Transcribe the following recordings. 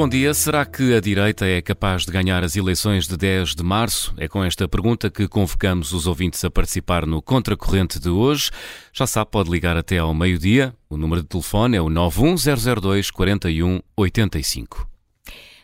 bom dia. Será que a direita é capaz de ganhar as eleições de 10 de março? É com esta pergunta que convocamos os ouvintes a participar no Contracorrente de hoje. Já sabe, pode ligar até ao meio-dia. O número de telefone é o 91002 4185.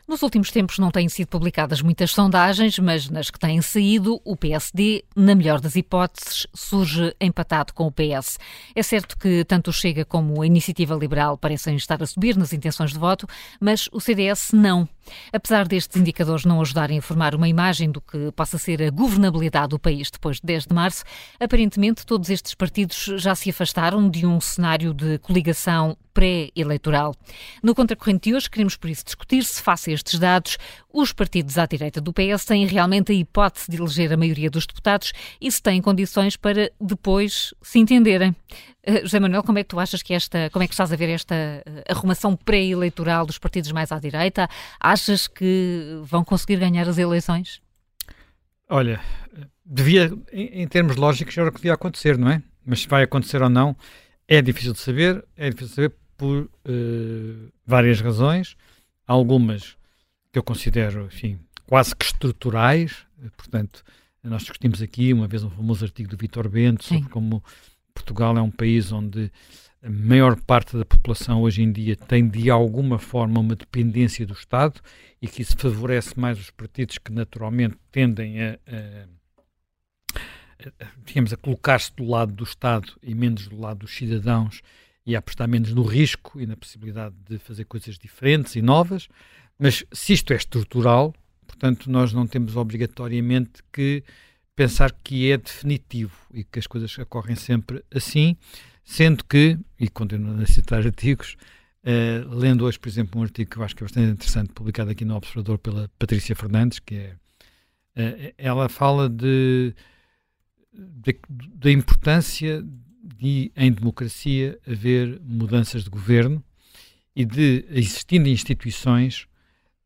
Nos últimos tempos não têm sido publicadas muitas sondagens, mas nas que têm saído, o PSD, na melhor das hipóteses, surge empatado com o PS. É certo que tanto o Chega como a Iniciativa Liberal parecem estar a subir nas intenções de voto, mas o CDS não. Apesar destes indicadores não ajudarem a formar uma imagem do que possa ser a governabilidade do país depois de 10 de março, aparentemente todos estes partidos já se afastaram de um cenário de coligação pré-eleitoral. No Contracorrente de hoje, queremos por isso discutir se, face a estes dados, os partidos à direita do PS têm realmente a hipótese de eleger a maioria dos deputados e se têm condições para depois se entenderem. Uh, José Manuel, como é que tu achas que esta, como é que estás a ver esta uh, arrumação pré-eleitoral dos partidos mais à direita? Achas que vão conseguir ganhar as eleições? Olha, devia, em, em termos lógicos, era o que devia acontecer, não é? Mas se vai acontecer ou não, é difícil de saber, é difícil de saber por uh, várias razões, algumas que eu considero, enfim, quase que estruturais, portanto, nós discutimos aqui uma vez um famoso artigo do Vitor Bento sobre Sim. como Portugal é um país onde a maior parte da população hoje em dia tem de alguma forma uma dependência do Estado e que isso favorece mais os partidos que naturalmente tendem a, a, a digamos, a colocar-se do lado do Estado e menos do lado dos cidadãos e a apostar menos no risco e na possibilidade de fazer coisas diferentes e novas. Mas se isto é estrutural, portanto, nós não temos obrigatoriamente que pensar que é definitivo e que as coisas ocorrem sempre assim, sendo que, e continuando a citar artigos, uh, lendo hoje, por exemplo, um artigo que eu acho que é bastante interessante, publicado aqui no Observador pela Patrícia Fernandes, que é. Uh, ela fala de, da importância de, em democracia, haver mudanças de governo e de, existindo instituições,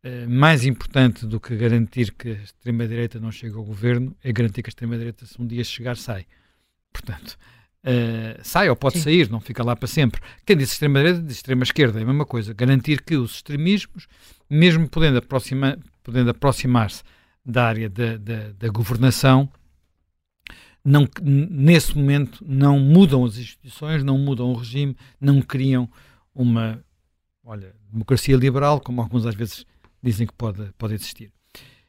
uh, mais importante do que garantir que a extrema-direita não chegue ao governo é garantir que a extrema-direita, se um dia chegar, sai. Portanto, uh, sai ou pode Sim. sair, não fica lá para sempre. Quem diz extrema-direita diz extrema-esquerda, é a mesma coisa. Garantir que os extremismos, mesmo podendo, aproxima, podendo aproximar-se da área da, da, da governação, não, nesse momento não mudam as instituições, não mudam o regime, não criam uma olha, democracia liberal, como alguns às vezes dizem que pode, pode existir.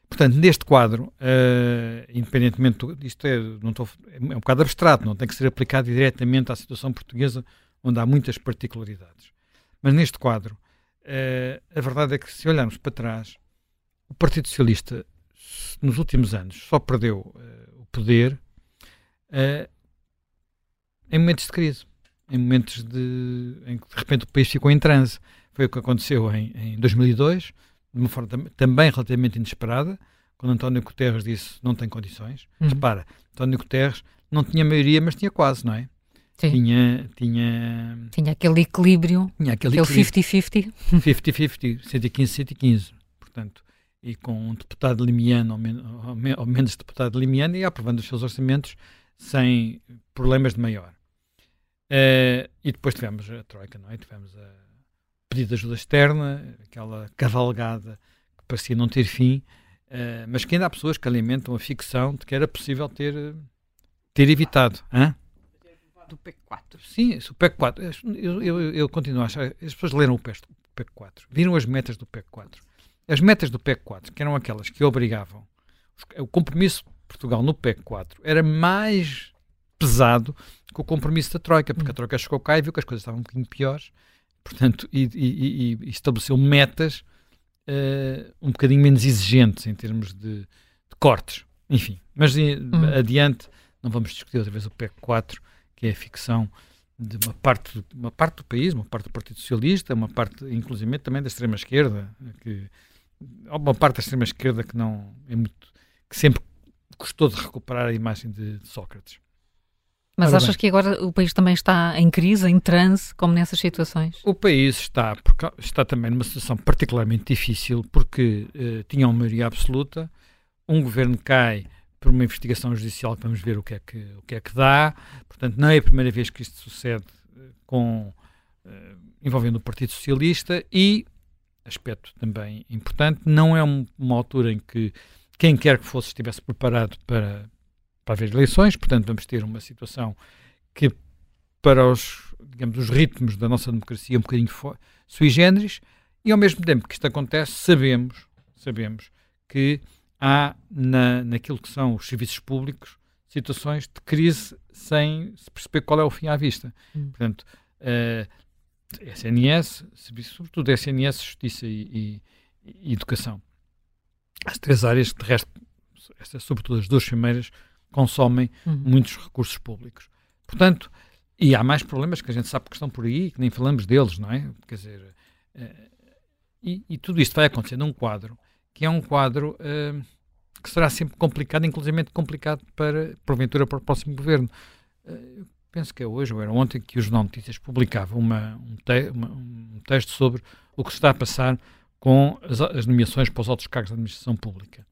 Portanto, neste quadro, uh, independentemente, isto é, não é um bocado abstrato, não tem que ser aplicado diretamente à situação portuguesa, onde há muitas particularidades. Mas neste quadro, uh, a verdade é que se olharmos para trás, o Partido Socialista, nos últimos anos, só perdeu uh, o poder em momentos de crise, em momentos de, em que de repente o país ficou em transe. Foi o que aconteceu em, em 2002, de uma forma também relativamente inesperada, quando António Guterres disse não tem condições. Uhum. Repara, António Guterres não tinha maioria, mas tinha quase, não é? Sim. Tinha, tinha... tinha aquele equilíbrio, tinha aquele 50-50. 50-50, 115-115, portanto, e com um deputado limiano, ou, men ou, menos deputado limiano, e aprovando os seus orçamentos sem problemas de maior. Uh, e depois tivemos a Troika, não é? Tivemos a pedido de ajuda externa, aquela cavalgada que parecia não ter fim, uh, mas que ainda há pessoas que alimentam a ficção de que era possível ter, ter evitado. Hã? Do PEC 4. Sim, o PEC 4. Eu, eu, eu, continuo a achar. As pessoas leram o PEC 4, viram as metas do PEC 4. As metas do PEC 4, que eram aquelas que obrigavam o compromisso Portugal no PEC 4, era mais pesado que o compromisso da Troika, porque a hum. Troika chegou cá e viu que as coisas estavam um bocadinho piores portanto, e, e, e estabeleceu metas uh, um bocadinho menos exigentes em termos de, de cortes. Enfim, mas hum. adiante, não vamos discutir outra vez o PEC 4, que é a ficção de uma parte, uma parte do país, uma parte do Partido Socialista, uma parte, inclusive, também da extrema-esquerda, que uma parte da extrema-esquerda que não é muito, que sempre gostou de recuperar a imagem de, de Sócrates. Mas Ora achas bem. que agora o país também está em crise, em transe, como nessas situações? O país está, está também numa situação particularmente difícil, porque uh, tinha uma maioria absoluta, um governo cai por uma investigação judicial que vamos ver o que é que, o que, é que dá, portanto não é a primeira vez que isto sucede uh, com, uh, envolvendo o Partido Socialista e aspecto também importante. Não é um, uma altura em que quem quer que fosse estivesse preparado para, para haver eleições, portanto, vamos ter uma situação que, para os, digamos, os ritmos da nossa democracia, é um bocadinho sui generis, e ao mesmo tempo que isto acontece, sabemos, sabemos que há na, naquilo que são os serviços públicos situações de crise sem se perceber qual é o fim à vista. Hum. Portanto, uh, eh, SNS, sobretudo SNS, Justiça e, e, e, Educação. As três áreas, de resto, estas, sobretudo as duas primeiras, consomem uhum. muitos recursos públicos. Portanto, e há mais problemas que a gente sabe que estão por aí, que nem falamos deles, não é? Quer dizer, uh, e, e, tudo isto vai acontecer num quadro que é um quadro uh, que será sempre complicado, inclusive complicado para, porventura, para o próximo governo. Uh, penso que é hoje ou era ontem que o Jornal Notícias publicava uma, um, te, uma, um, texto sobre o que se está a passar com as, as, nomeações para os altos cargos da administração pública.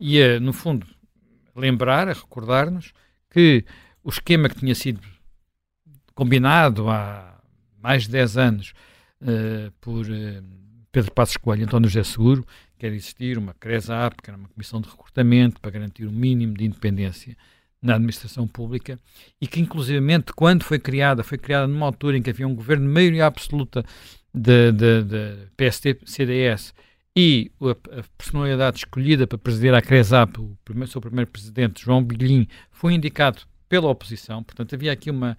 E, uh, no fundo, lembrar, recordar-nos que o esquema que tinha sido combinado há mais de 10 anos uh, por uh, Pedro Passos Coelho e António José Seguro, quer existir uma CRESAP, que era uma comissão de recrutamento para garantir o mínimo de independência na administração pública e que, inclusivamente, quando foi criada, foi criada numa altura em que havia um governo de maioria absoluta de, de, de PST-CDS e a, a, personalidade escolhida para presidir a CRESAP, o primeiro, seu primeiro presidente, João Bilhin, foi indicado pela oposição, portanto havia aqui uma,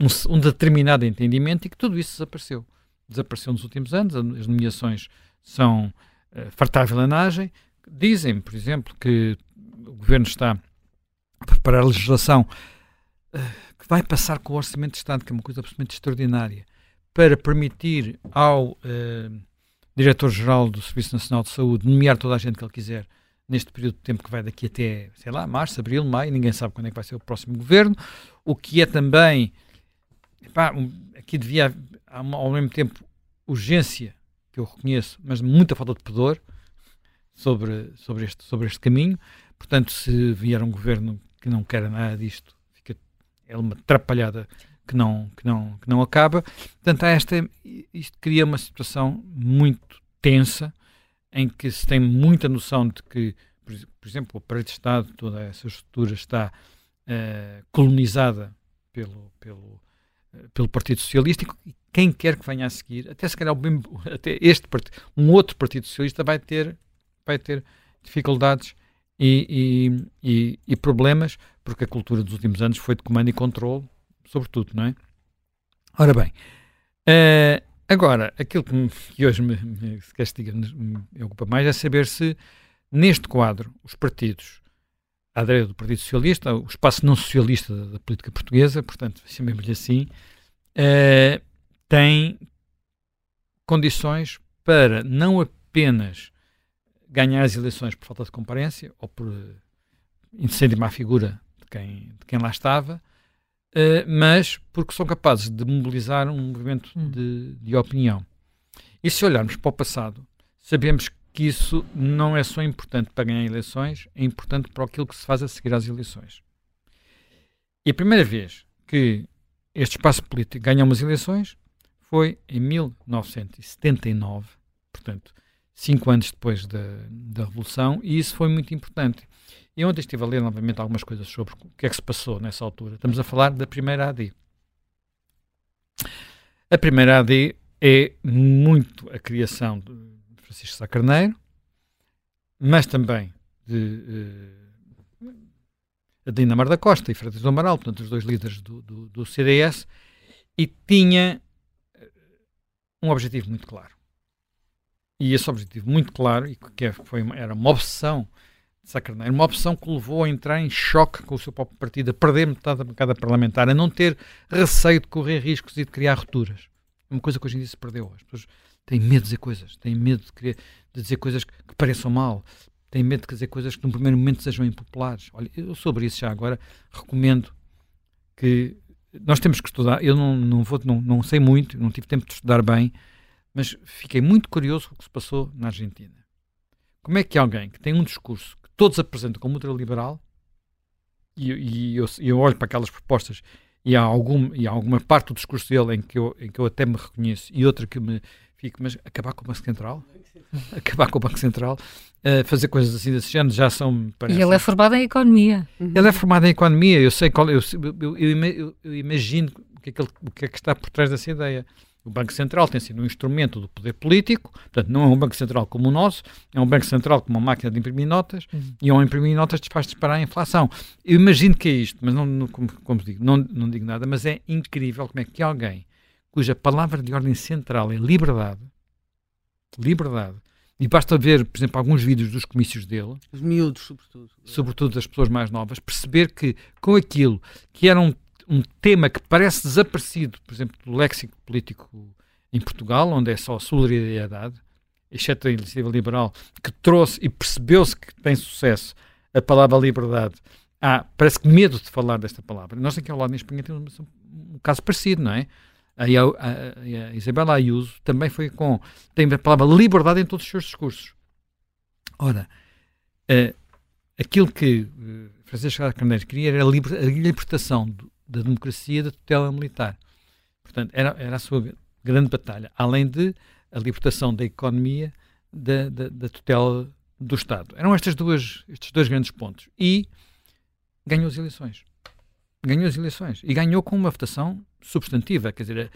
um, um determinado entendimento e que tudo isso desapareceu. Desapareceu nos últimos anos, as nomeações são uh, fartar vilanagem. Dizem, por exemplo, que o governo está a preparar legislação uh, que vai passar com o Orçamento de Estado, que é uma coisa absolutamente extraordinária, para permitir ao uh, Diretor-Geral do Serviço Nacional de Saúde nomear toda a gente que ele quiser neste período de tempo que vai daqui até, sei lá, março, abril, maio, ninguém sabe quando é que vai ser o próximo governo, o que é também, epá, aqui devia, ao mesmo tempo, urgência que eu reconheço, mas muita falta de pudor sobre, sobre, este, sobre este caminho. Portanto, se vier um governo que não quer nada disto, fica, é uma atrapalhada que não, que não, que não acaba. Portanto, esta, isto cria uma situação muito tensa em que se tem muita noção de que, por, exemplo, o aparelho de Estado, toda essa estrutura está uh, colonizada pelo, pelo, uh, pelo Partido Socialista e quem quer que venha a seguir, até se calhar até este um outro Partido Socialista vai ter, vai ter dificuldades e, e, e, e, problemas, porque a cultura dos últimos anos foi de comando e controle, sobretudo, não é? Ora bem, uh, agora, aquilo que, me, que hoje me, me, se castiga, me ocupa mais é saber se, neste quadro, os partidos à direita do Partido Socialista, o espaço não socialista da, da política portuguesa, portanto, chamemos-lhe assim, uh, tem condições para não apenas ganhar as eleições por falta de comparência ou por incêndio má figura de quem, de quem lá estava, uh, mas porque são capazes de mobilizar um movimento hum. de, de opinião. E se olharmos para o passado, sabemos que isso não é só importante para ganhar eleições, é importante para aquilo que se faz a seguir às eleições. E a primeira vez que este espaço político ganha umas eleições foi em 1979, portanto, cinco anos depois da, da Revolução, e isso foi muito importante. E ontem estive a ler novamente algumas coisas sobre o que é que se passou nessa altura. Estamos a falar da primeira AD. A primeira AD é muito a criação de Francisco Sá Carneiro, mas também de uh, Mar da Costa e Freitas do Amaral, portanto, os dois líderes do, do, do CDS, e tinha um objetivo muito claro. E esse objetivo muito claro, e que é, foi, era uma obsessão Sacarneiro, uma opção que o levou a entrar em choque com o seu próprio partido, a perder metade da bancada parlamentar, a não ter receio de correr riscos e de criar rupturas. Uma coisa que hoje em dia se perdeu. As pessoas têm medo de dizer coisas, têm medo de, querer, de dizer coisas que, que pareçam mal, têm medo de dizer coisas que no primeiro momento sejam impopulares. Olha, eu sobre isso já agora recomendo que nós temos que estudar. Eu não, não, vou, não, não sei muito, não tive tempo de estudar bem, mas fiquei muito curioso com o que se passou na Argentina. Como é que alguém que tem um discurso todos apresentam como ultraliberal, e, e eu, eu, olho para aquelas propostas e há, algum, e há alguma parte do discurso dele em que, eu, em que eu até me reconheço e outra que me fico, mas acabar com o Banco Central? acabar com o Banco Central? Uh, fazer coisas assim desse género já são. Parece, e ele é formado em economia. Ele é formado em economia, eu sei qual. Eu, eu, eu, eu imagino o que, é que ele, o que é que está por trás dessa ideia. O Banco Central tem sido um instrumento do poder político, portanto, não é um Banco Central como o nosso, é um Banco Central com uma máquina de imprimir notas uhum. e ao imprimir notas faz disparar a inflação. Eu imagino que é isto, mas não, não como, como digo, não, não digo nada, mas é incrível como é que alguém cuja palavra de ordem central é liberdade, liberdade, e basta ver, por exemplo, alguns vídeos dos comícios dele, os miúdos, sobretudo, sobretudo das pessoas mais novas, perceber que com aquilo que era um, tema que parece desaparecido, por exemplo, do léxico político em Portugal, onde é só solidariedade, exceto a iniciativa liberal, que trouxe e percebeu-se que tem sucesso a palavra liberdade. Há, parece que medo de falar desta palavra. Nós aqui ao lado em Espanha temos um, caso parecido, não é? a, a, a Isabela Ayuso também foi com. tem a palavra liberdade em todos os seus discursos. Ora, uh, aquilo que uh, Francisco Carneiro queria era a, liber, a libertação da democracia da tutela militar. Portanto, era, era a sua grande batalha, além de a libertação da economia da, da, da tutela do Estado. Eram estas duas, estes dois grandes pontos. E ganhou as eleições. Ganhou as eleições. E ganhou com uma votação substantiva, quer dizer,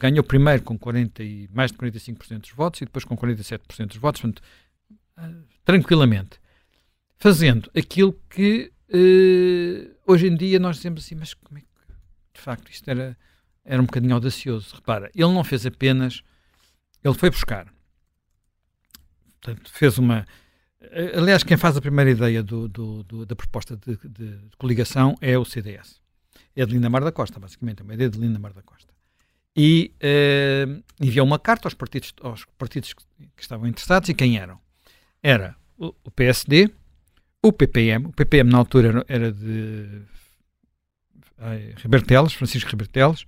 ganhou primeiro com 40 e, mais de 45% dos votos e depois com 47% dos votos, portanto, ah, tranquilamente, fazendo aquilo que uh, hoje em dia nós dizemos assim, mas como é que, de facto, isto era, era um bocadinho audacioso. Repara, ele não fez apenas, ele foi buscar, portanto, fez uma. Aliás, quem faz a primeira ideia do, do, do, da proposta de, de, de coligação é o CDS é de Linda Mar da Costa, basicamente, é uma ideia de Linda Mar da Costa. E uh, enviou uma carta aos partidos, aos partidos que, que, estavam interessados e quem eram? Era o, o, PSD, o PPM, o PPM na altura era, de ai, Riberteles, Francisco Riberteles,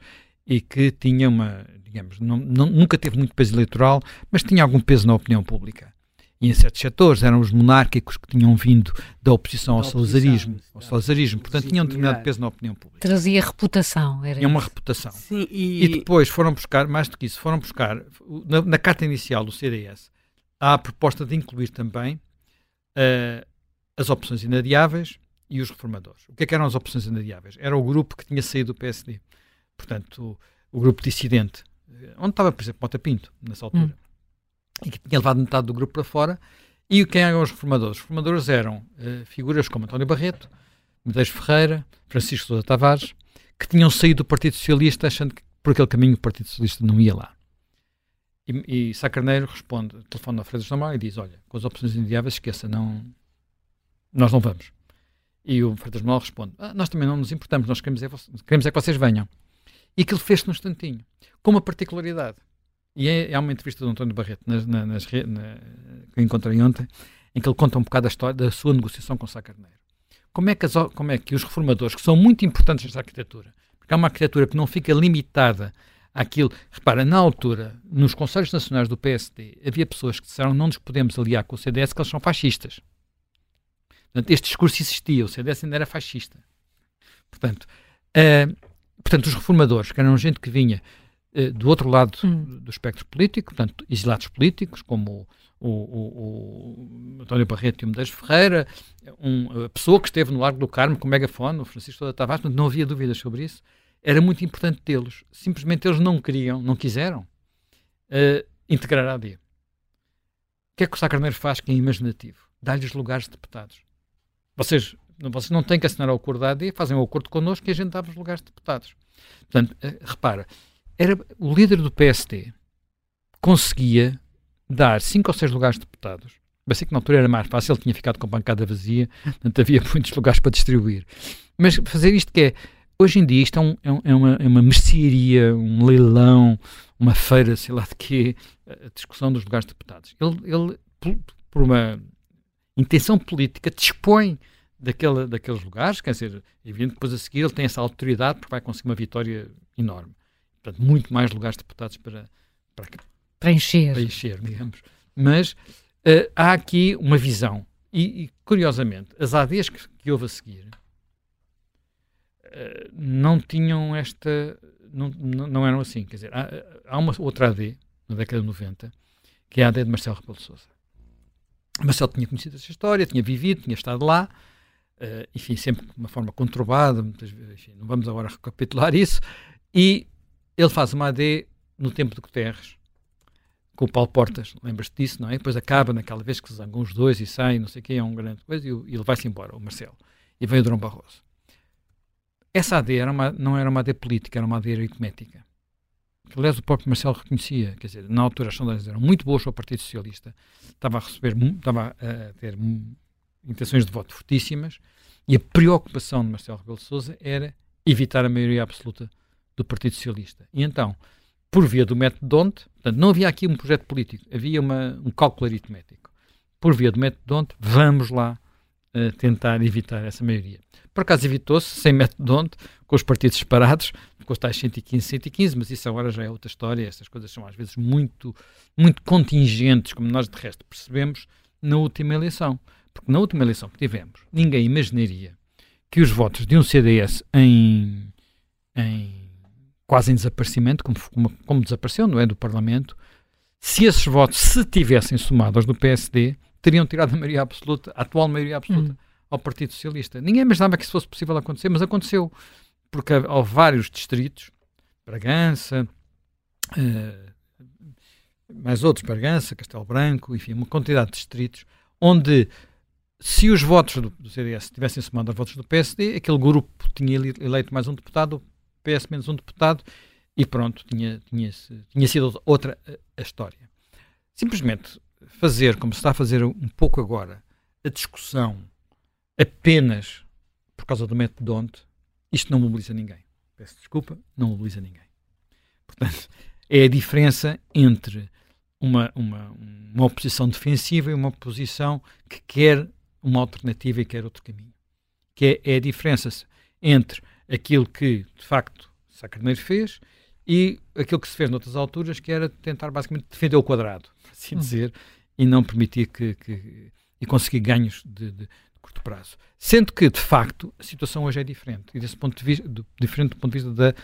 e que tinha uma, digamos, não, não, nunca teve muito peso eleitoral, mas tinha algum peso na opinião pública e em certos setores eram os monárquicos que tinham vindo da oposição ao salazarismo, ao salazarismo, portanto tinham determinado peso na opinião pública. Trazia reputação, era Tinha uma reputação. Sim, e... e... depois foram buscar, mais do que isso, foram buscar, na, na carta inicial do CDS, há a proposta de incluir também uh, as opções inadiáveis e os reformadores. O que, é que eram as opções inadiáveis? Era o grupo que tinha saído do PSD. Portanto, o, o grupo dissidente, eh, onde estava, por exemplo, Mota Pinto, nessa altura. Hum e que tinha levado metade do grupo para fora. E quem eram os reformadores? Os reformadores eram uh, figuras como António Barreto, Medeiros Ferreira, Francisco Sousa Tavares, que tinham saído do Partido Socialista achando que por aquele caminho o Partido Socialista não ia lá. E, e Sá Carneiro responde, telefone ao Freire Normal e diz, olha, com as opções inviáveis, esqueça, não, nós não vamos. E o Freitas Manuel responde, ah, nós também não nos importamos, nós queremos é, queremos é que vocês venham. E aquilo fez-se num instantinho, com uma particularidade. E é, é uma entrevista do António Barreto nas, nas, nas, na, que encontrei ontem, em que ele conta um bocado a história da sua negociação com Sá Carneiro. Como é, que as, como é que os reformadores, que são muito importantes nesta arquitetura, porque é uma arquitetura que não fica limitada àquilo. Repara, na altura, nos Conselhos Nacionais do PSD, havia pessoas que disseram não nos podemos aliar com o CDS, que eles são fascistas. Portanto, este discurso existia, o CDS ainda era fascista. Portanto, uh, portanto os reformadores, que eram gente que vinha eh, do outro lado hum. do espectro político, portanto, exilados políticos, como o, o, o António Barreto e o Medeiros Ferreira, um, a pessoa que esteve no Largo do Carmo com o megafone, o Francisco da Tavares, não havia dúvidas sobre isso. Era muito importante tê-los. Simplesmente eles não queriam, não quiseram uh, integrar a AD. O que é que o Sá Carneiro faz que é imaginativo? Dá-lhes lugares de deputados. Vocês, vocês não têm que assinar o acordo da AD, fazem o um acordo connosco e a gente dá-vos lugares de deputados. Portanto, uh, repara, era o líder do PST conseguia dar cinco ou seis lugares de deputados. Pensei que na altura era mais fácil, ele tinha ficado com a bancada vazia, portanto havia muitos lugares para distribuir. Mas fazer isto que é, hoje em dia isto é, um, é, é uma, é uma mercearia, um leilão, uma feira, sei lá de quê, a discussão dos lugares de deputados. Ele, ele por, por uma intenção política, dispõe daquela, daqueles lugares, quer dizer, evidente que depois a seguir ele tem essa autoridade porque vai conseguir uma vitória enorme portanto, muito mais lugares de deputados para, para, para encher. Para encher, digamos. Mas uh, há aqui uma visão. E, e curiosamente, as ADs que, que houve a seguir uh, não tinham esta. Não, não, eram assim. Quer dizer, há, há uma outra AD, na década de 90, que é a AD de Marcelo Rebelo de Sousa. Marcelo tinha conhecido essa história, tinha vivido, tinha estado lá, uh, enfim, sempre de uma forma conturbada, muitas vezes, enfim, não vamos agora recapitular isso, e ele faz uma AD no tempo de Guterres, com o Paulo Portas, lembras-te disso, não é? Depois acaba naquela vez que se zangam os dois e saem, não sei quê, é um grande coisa, e, e ele vai-se embora, o Marcelo. E vem o Dom Barroso. Essa AD era uma, não era uma AD política, era uma AD aritmética. Que, aliás, o próprio Marcelo reconhecia, quer dizer, na altura as sondagens eram muito boas para o Partido Socialista, estava a receber, estava a ter intenções de voto fortíssimas, e a preocupação de Marcelo Rebelo de Sousa era evitar a maioria absoluta do Partido Socialista. E então, por via do método Donte, portanto, não havia aqui um projeto político, havia uma, um cálculo aritmético. Por via do método Donte, vamos lá uh, tentar evitar essa maioria. Por acaso evitou-se, sem método Donte, com os partidos separados, com os tais 115, 115, mas isso agora já é outra história, essas coisas são às vezes muito, muito contingentes, como nós de resto percebemos na última eleição. Porque na última eleição que tivemos, ninguém imaginaria que os votos de um CDS em, em quase em desaparecimento, como, como, como, desapareceu, não é? Do Parlamento, se esses votos se tivessem somado aos do PSD, teriam tirado a maioria absoluta, a atual maioria absoluta, hum. ao Partido Socialista. Ninguém imaginava que isso fosse possível acontecer, mas aconteceu, porque há, vários distritos, Bragança, uh, mais outros, Bragança, Castelo Branco, enfim, uma quantidade de distritos, onde se os votos do, CDS tivessem somado aos votos do PSD, aquele grupo tinha eleito mais um deputado, PS menos um deputado e pronto, tinha, tinha, tinha sido outra a, a, história. Simplesmente fazer, como se está a fazer um pouco agora, a discussão apenas por causa do método Donte, isto não mobiliza ninguém. Peço desculpa, não mobiliza ninguém. Portanto, é a diferença entre uma, uma, uma oposição defensiva e uma oposição que quer uma alternativa e quer outro caminho. Que é, é a diferença entre aquilo que, de facto, Sá Carneiro fez e aquilo que se fez noutras alturas, que era tentar basicamente defender o quadrado, assim hum. dizer, e não permitir que, que e conseguir ganhos de, de, curto prazo. Sendo que, de facto, a situação hoje é diferente, e desse ponto de vista, do, diferente do ponto de vista da,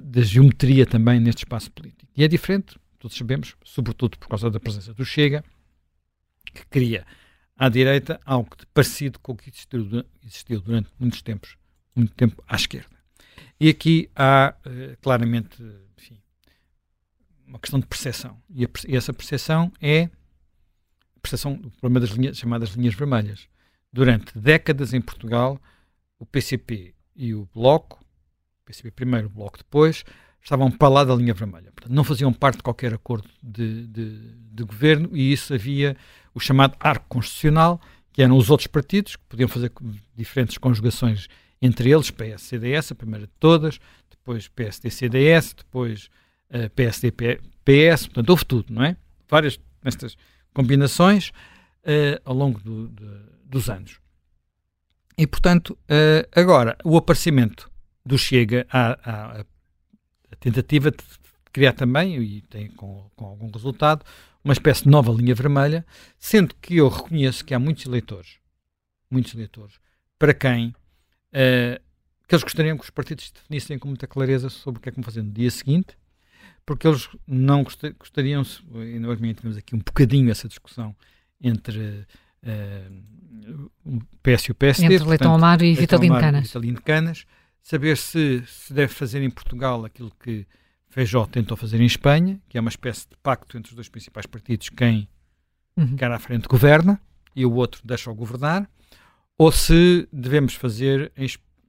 da geometria também neste espaço político. E é diferente, todos sabemos, sobretudo por causa da presença do Chega, que cria à direita algo parecido com o que existiu, existiu durante muitos tempos muito tempo à esquerda. E aqui há uh, claramente enfim, uma questão de percepção. E, a, e essa percepção é percepção do problema das linhas, chamadas linhas vermelhas. Durante décadas em Portugal, o PCP e o Bloco, o PCP primeiro, o Bloco depois, estavam para lá da linha vermelha. Portanto, não faziam parte de qualquer acordo de, de, de governo e isso havia o chamado arco constitucional, que eram os outros partidos, que podiam fazer diferentes conjugações entre eles PS-CDS, a primeira de todas, depois PSD-CDS, depois uh, eh, PSD-PS, portanto houve tudo, não é? Várias nestas combinações uh, ao longo do, de, dos anos. E, portanto, uh, agora, o aparecimento do Chega à, tentativa de criar também, e tem com, com algum resultado, uma espécie de nova linha vermelha, sendo que eu reconheço que há muitos eleitores, muitos eleitores, para quem uh, que eles gostariam que os partidos definissem com muita clareza sobre o que é que vão fazer no dia seguinte, porque eles não gostariam, e nós tivemos aqui um bocadinho essa discussão entre uh, o PS e o PSD. Entre Leitão Amaro e Vitalino Canas. Vitalino Canas, saber se se deve fazer em Portugal aquilo que Feijó tentou fazer em Espanha, que é uma espécie de pacto entre os dois principais partidos, quem uhum. quer à frente governa e o outro deixa-o governar, ou se devemos fazer em,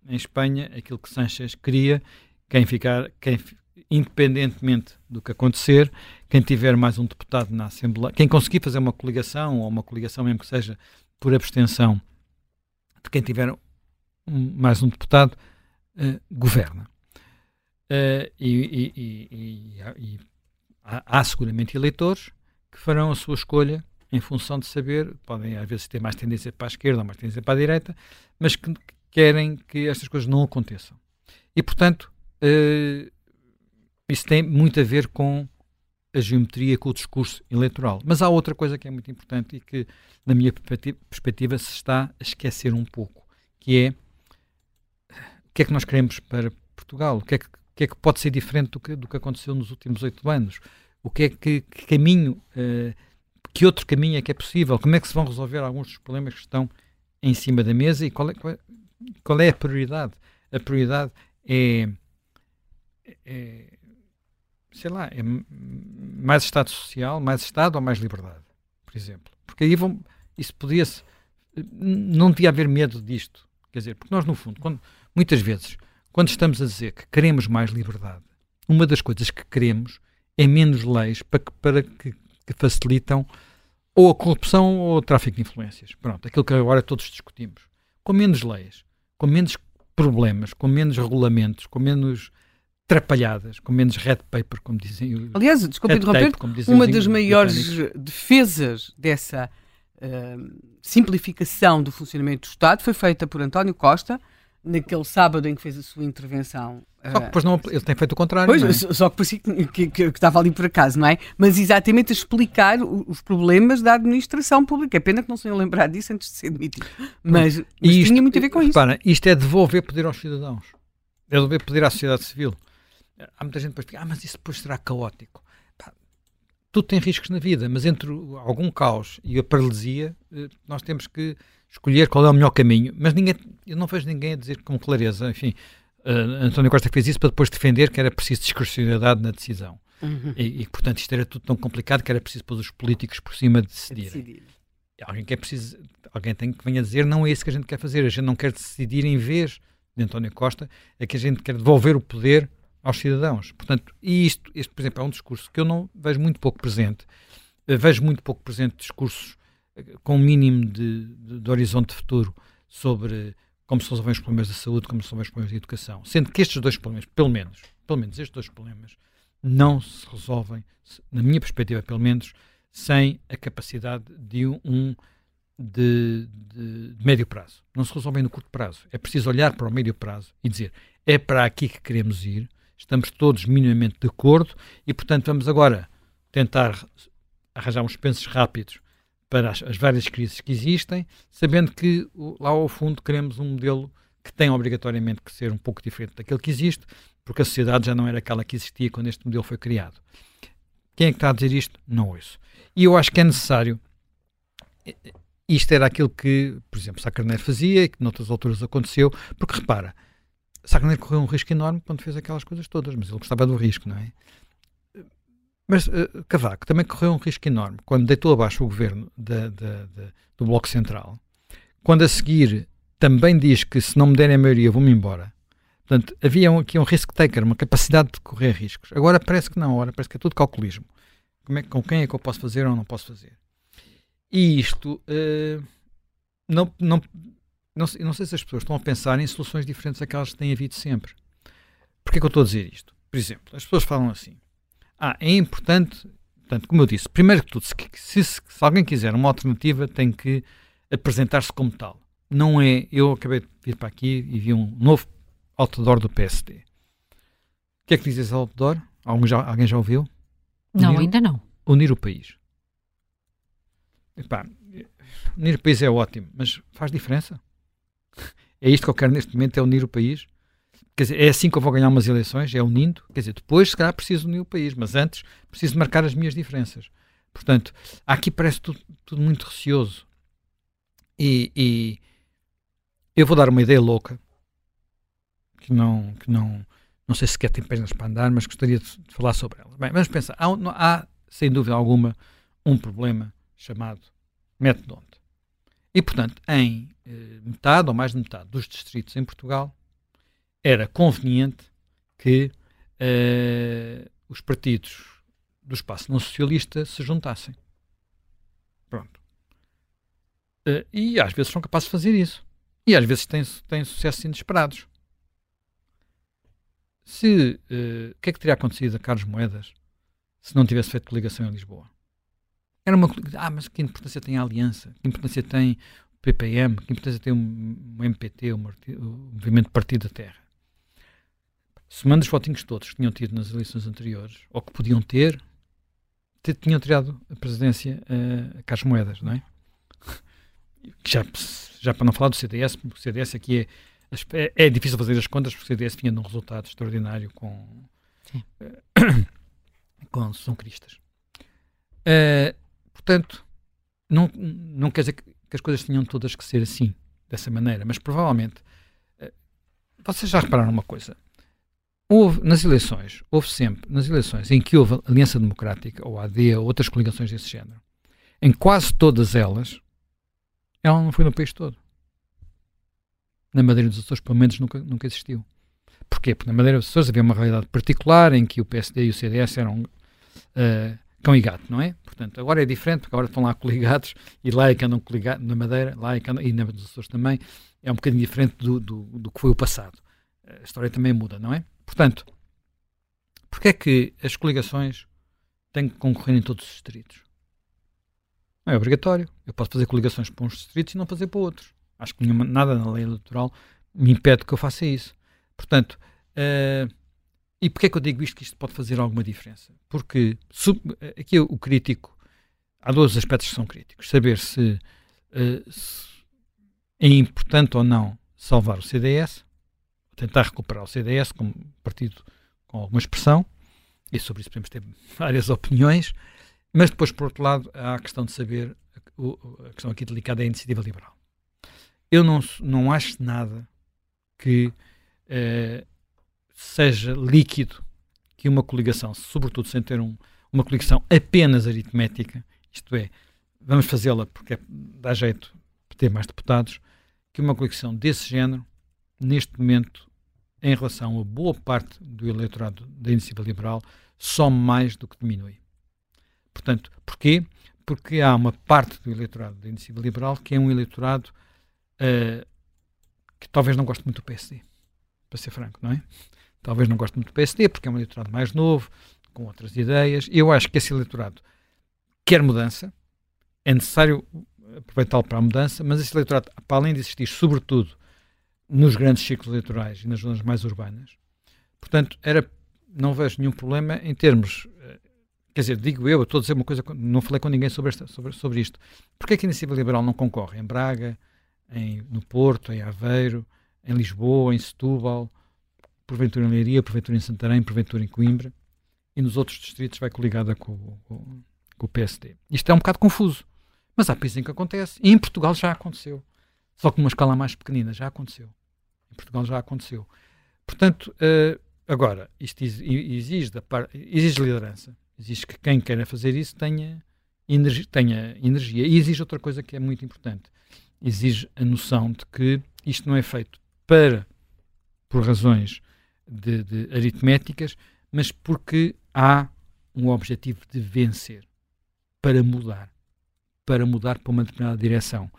em Espanha aquilo que Sanchez queria, quem ficar, quem, independentemente do que acontecer, quem tiver mais um deputado na Assembleia, quem conseguir fazer uma coligação, ou uma coligação mesmo que seja por abstenção de quem tiver um, mais um deputado, uh, governa. Uh, e, e, e, e há, há, seguramente eleitores que farão a sua escolha em função de saber, podem às vezes ter mais tendência para a esquerda ou mais tendência para a direita, mas que querem que estas coisas não aconteçam. E, portanto, uh, isso tem muito a ver com a geometria, com o discurso eleitoral. Mas há outra coisa que é muito importante e que, na minha perspectiva, se está a esquecer um pouco, que é o que é que nós queremos para Portugal, o que é que, que, é que pode ser diferente do que, do que aconteceu nos últimos oito anos, o que é que, que caminho, uh, que outro caminho é que é possível, como é que se vão resolver alguns dos problemas que estão em cima da mesa e qual é, qual é, qual é a prioridade. A prioridade é, é, sei lá, é mais Estado social, mais Estado ou mais liberdade, por exemplo. Porque aí vão, isso podia-se, não devia haver medo disto. Quer dizer, porque nós, no fundo, quando, muitas vezes, quando estamos a dizer que queremos mais liberdade, uma das coisas que queremos é menos leis para que, para que, que facilitam ou a corrupção ou o tráfico de influências. Pronto, aquilo que agora todos discutimos. Com menos leis, com menos problemas, com menos regulamentos, com menos atrapalhadas, com menos red paper, como dizem. Aliás, desculpe interromper, uma das maiores defesas dessa uh, simplificação do funcionamento do Estado foi feita por António Costa naquele sábado em que fez a sua intervenção. Só que depois não, ele tem feito o contrário. Pois, é? só que parecia que, que, que, estava ali por acaso, não é? Mas exatamente a explicar os problemas da administração pública. É pena que não se tenham lembrado disso antes de ser demitido. Mas, mas isto, tinha muito a ver com repara, isso. Isto é devolver poder aos cidadãos. É devolver poder à sociedade civil. Há muita gente que depois fica, ah, mas isso depois será caótico. Pá, tudo tem riscos na vida, mas entre algum caos e a paralisia, eh, nós temos que escolher qual é o melhor caminho. Mas ninguém, eu não vejo ninguém a dizer com clareza, enfim, uh, António Costa fez isso para depois defender que era preciso discrecionalidade na decisão. Uhum. E, e, portanto, isto era tudo tão complicado que era preciso pôr os políticos por cima de decidir. decidir. Alguém que é preciso, alguém tem que venha dizer, não é isso que a gente quer fazer, a gente não quer decidir em vez de António Costa, é que a gente quer devolver o poder aos cidadãos. Portanto, e isto, este, por exemplo, é um discurso que eu não vejo muito pouco presente. Uh, vejo muito pouco presente discursos com um mínimo de, de, de horizonte futuro sobre como se resolvem os problemas da saúde, como se resolvem os problemas da educação. Sendo que estes dois problemas, pelo menos, pelo menos estes dois problemas, não se resolvem, na minha perspectiva, pelo menos, sem a capacidade de um de, de, de, médio prazo. Não se resolvem no curto prazo. É preciso olhar para o médio prazo e dizer é para aqui que queremos ir, estamos todos minimamente de acordo e, portanto, vamos agora tentar arranjar uns pensos rápidos para as, as, várias crises que existem, sabendo que lá ao fundo queremos um modelo que tem obrigatoriamente que ser um pouco diferente daquele que existe, porque a sociedade já não era aquela que existia quando este modelo foi criado. Quem é que está a dizer isto? Não ouço. E eu acho que é necessário. Isto era aquilo que, por exemplo, Sá Carneiro fazia e que noutras alturas aconteceu, porque repara, Sá Carneiro correu um risco enorme quando fez aquelas coisas todas, mas ele gostava do risco, não é? Mas uh, Cavaco também correu um risco enorme quando deitou abaixo o governo do Bloco Central, quando a seguir também diz que se não me derem a maioria vou-me embora. Portanto, havia um, aqui um risk taker, uma capacidade de correr riscos. Agora parece que não, agora parece que é tudo calculismo. É, com quem é que eu posso fazer ou não posso fazer? E isto uh, não, não, não, não sei se as pessoas estão a pensar em soluções diferentes daquelas que têm havido sempre. Porquê que eu estou a dizer isto? Por exemplo, as pessoas falam assim: ah, é importante, portanto, como eu disse, primeiro que tudo, se, se, se alguém quiser uma alternativa, tem que apresentar-se como tal. Não é, eu acabei de vir para aqui e vi um novo outdoor do PSD. O que é que diz esse outdoor? Alguém já, alguém já ouviu? Unir, não, ainda não. Unir o país. Epá, unir o país é ótimo, mas faz diferença? É isto que eu quero neste momento, é unir o país? Quer dizer, é assim que eu vou ganhar umas eleições, é unindo. Quer dizer, depois, se calhar, preciso unir o país, mas antes preciso marcar as minhas diferenças. Portanto, aqui parece tudo, tudo muito receoso. E, e, eu vou dar uma ideia louca, que não, que não, não sei se quer tem pernas para andar, mas gostaria de, de falar sobre ela. Bem, vamos pensar. Há, há, sem dúvida alguma, um problema chamado metodonte. E, portanto, em eh, metade ou mais de metade dos distritos em Portugal, era conveniente que uh, os partidos do espaço não socialista se juntassem. Pronto. Uh, e às vezes são capazes de fazer isso. E às vezes têm, têm sucessos inesperados. Se, o que é que teria acontecido a Carlos Moedas se não tivesse feito coligação em Lisboa? Era uma ah, mas que importância tem a aliança? Que importância tem o PPM? Que importância tem o, o MPT, o, o Movimento Partido da Terra? somando os votinhos todos que tinham tido nas eleições anteriores, ou que podiam ter, tinham tirado a presidência uh, a Carlos Moedas, não é? Já, já para não falar do CDS, porque o CDS aqui é, é, é, difícil fazer as contas, porque o CDS vinha num resultado extraordinário com, uh, com, são cristas. Uh, portanto, não, não quer dizer que, as coisas tinham todas que ser assim, dessa maneira, mas provavelmente. Uh, vocês já repararam uma coisa? Houve, nas eleições, houve sempre, nas eleições em que houve Aliança Democrática, ou AD, ou outras coligações desse género, em quase todas elas, ela não foi no país todo. Na Madeira dos Açores, pelo menos, nunca, nunca existiu. Porquê? Porque na Madeira dos Açores havia uma realidade particular em que o PSD e o CDS eram uh, cão e gato, não é? Portanto, agora é diferente, porque agora estão lá coligados e lá é que andam coligados na Madeira, lá é que andam, e na dos Açores também, é um bocadinho diferente do, do, do que foi o passado. A história também muda, não é? Portanto, porque é que as coligações têm que concorrer em todos os distritos? Não é obrigatório. Eu posso fazer coligações para uns distritos e não fazer para outros. Acho que nenhuma, nada na lei eleitoral me impede que eu faça isso. Portanto, uh, e porquê é que eu digo isto que isto pode fazer alguma diferença? Porque sub, aqui o crítico, há dois aspectos que são críticos. Saber se, uh, se é importante ou não salvar o CDS, tentar recuperar o CDS como partido com alguma expressão, e sobre isso podemos ter várias opiniões, mas depois, por outro lado, há a questão de saber, a questão aqui delicada é a iniciativa liberal. Eu não, não acho nada que eh, seja líquido que uma coligação, sobretudo sem ter um, uma coligação apenas aritmética, isto é, vamos fazê-la porque é, dá jeito de ter mais deputados, que uma coligação desse género, neste momento, em relação a boa parte do eleitorado da iniciativa liberal, some mais do que diminui. Portanto, porquê? Porque há uma parte do eleitorado da iniciativa liberal que é um eleitorado uh, que talvez não goste muito do PSD, para ser franco, não é? Talvez não goste muito do PSD porque é um eleitorado mais novo, com outras ideias. Eu acho que esse eleitorado quer mudança, é necessário aproveitá-lo para a mudança, mas esse eleitorado, para além de existir, sobretudo, nos grandes ciclos eleitorais e nas zonas mais urbanas. Portanto, era, não vejo nenhum problema em termos. Eh, quer dizer, digo eu, estou a dizer uma coisa, não falei com ninguém sobre, esta, sobre, sobre isto. Porquê é que a Iniciativa Liberal não concorre em Braga, em, no Porto, em Aveiro, em Lisboa, em Setúbal, porventura em Leiria, porventura em Santarém, porventura em Coimbra, e nos outros distritos vai coligada com, com, com o PSD? Isto é um bocado confuso, mas há países em que acontece, e em Portugal já aconteceu, só que numa escala mais pequenina, já aconteceu. Em Portugal já aconteceu. Portanto, uh, agora, isto exige, par, exige liderança. Exige que quem queira fazer isso tenha, energia, tenha energia. E exige outra coisa que é muito importante. Exige a noção de que isto não é feito para, por razões de, de aritméticas, mas porque há um objetivo de vencer, para mudar, para mudar para uma determinada direção.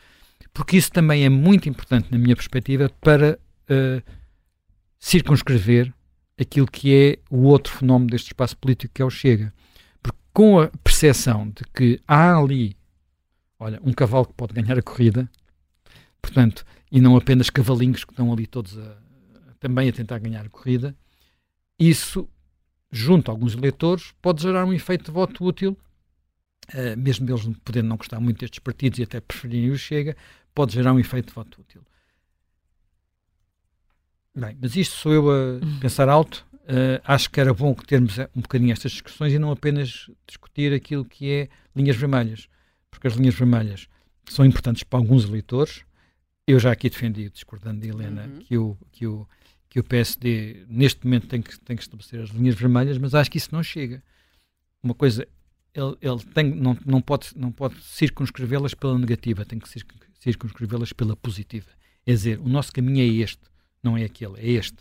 Porque isso também é muito importante, na minha perspectiva, para uh, circunscrever aquilo que é o outro fenómeno deste espaço político que é o Chega. Porque com a percepção de que há ali, olha, um cavalo que pode ganhar a corrida, portanto, e não apenas cavalinhos que estão ali todos a, também a tentar ganhar a corrida, isso, junto a alguns eleitores, pode gerar um efeito de voto útil, uh, mesmo eles podendo não gostar muito destes partidos e até preferirem o Chega, pode gerar um efeito de voto útil. Bem, mas isto sou eu a uhum. pensar alto. Uh, acho que era bom termos um bocadinho estas discussões e não apenas discutir aquilo que é linhas vermelhas, porque as linhas vermelhas são importantes para alguns eleitores. Eu já aqui defendi, discordando de Helena, uhum. que, o, que, o, que o PSD neste momento tem que, tem que estabelecer as linhas vermelhas, mas acho que isso não chega. Uma coisa, ele, ele tem, não, não pode, não pode circunscrevê-las pela negativa, tem que circunscrevê-las pela positiva. É dizer, o nosso caminho é este não é aquele, é este.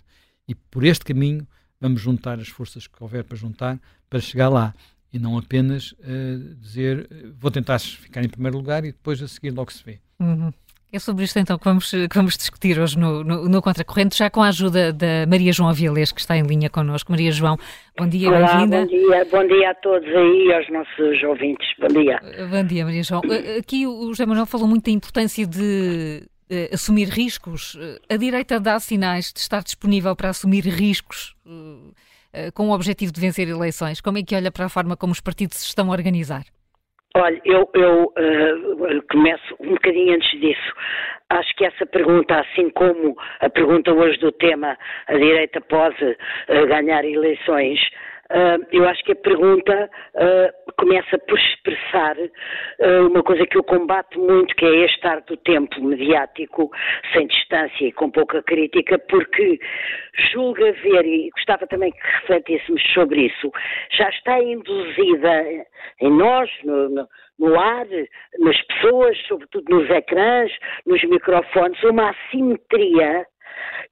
E por este caminho vamos juntar as forças que houver para juntar para chegar lá. E não apenas uh, dizer vou tentar ficar em primeiro lugar e depois a seguir logo se vê. Uhum. É sobre isto então que vamos, que vamos discutir hoje no, no, no, Contracorrente, já com a ajuda da Maria João Avilés, que está em linha connosco. Maria João, bom dia, bem-vinda. Bom dia, bom dia a todos aí e aos nossos ouvintes. Bom dia. Bom dia, Maria João. Eh, aqui o José Manuel falou muito da importância de uh, assumir riscos. Uh, a direita dá sinais de estar disponível para assumir riscos uh, com o objetivo de vencer eleições. Como é que olha para a forma como os partidos se estão a organizar? Olha, eu, eu começo um bocadinho antes disso. Acho que essa pergunta, assim como a pergunta hoje do tema, a direita pode ganhar eleições, Uh, eu acho que a pergunta uh, começa por expressar uh, uma coisa que eu combato muito, que é este ar do tempo mediático, sem distância e com pouca crítica, porque julga ver, e gostava também que refletíssemos sobre isso, já está induzida em nós, no, no, no ar, nas pessoas, sobretudo nos ecrãs, nos microfones, uma assimetria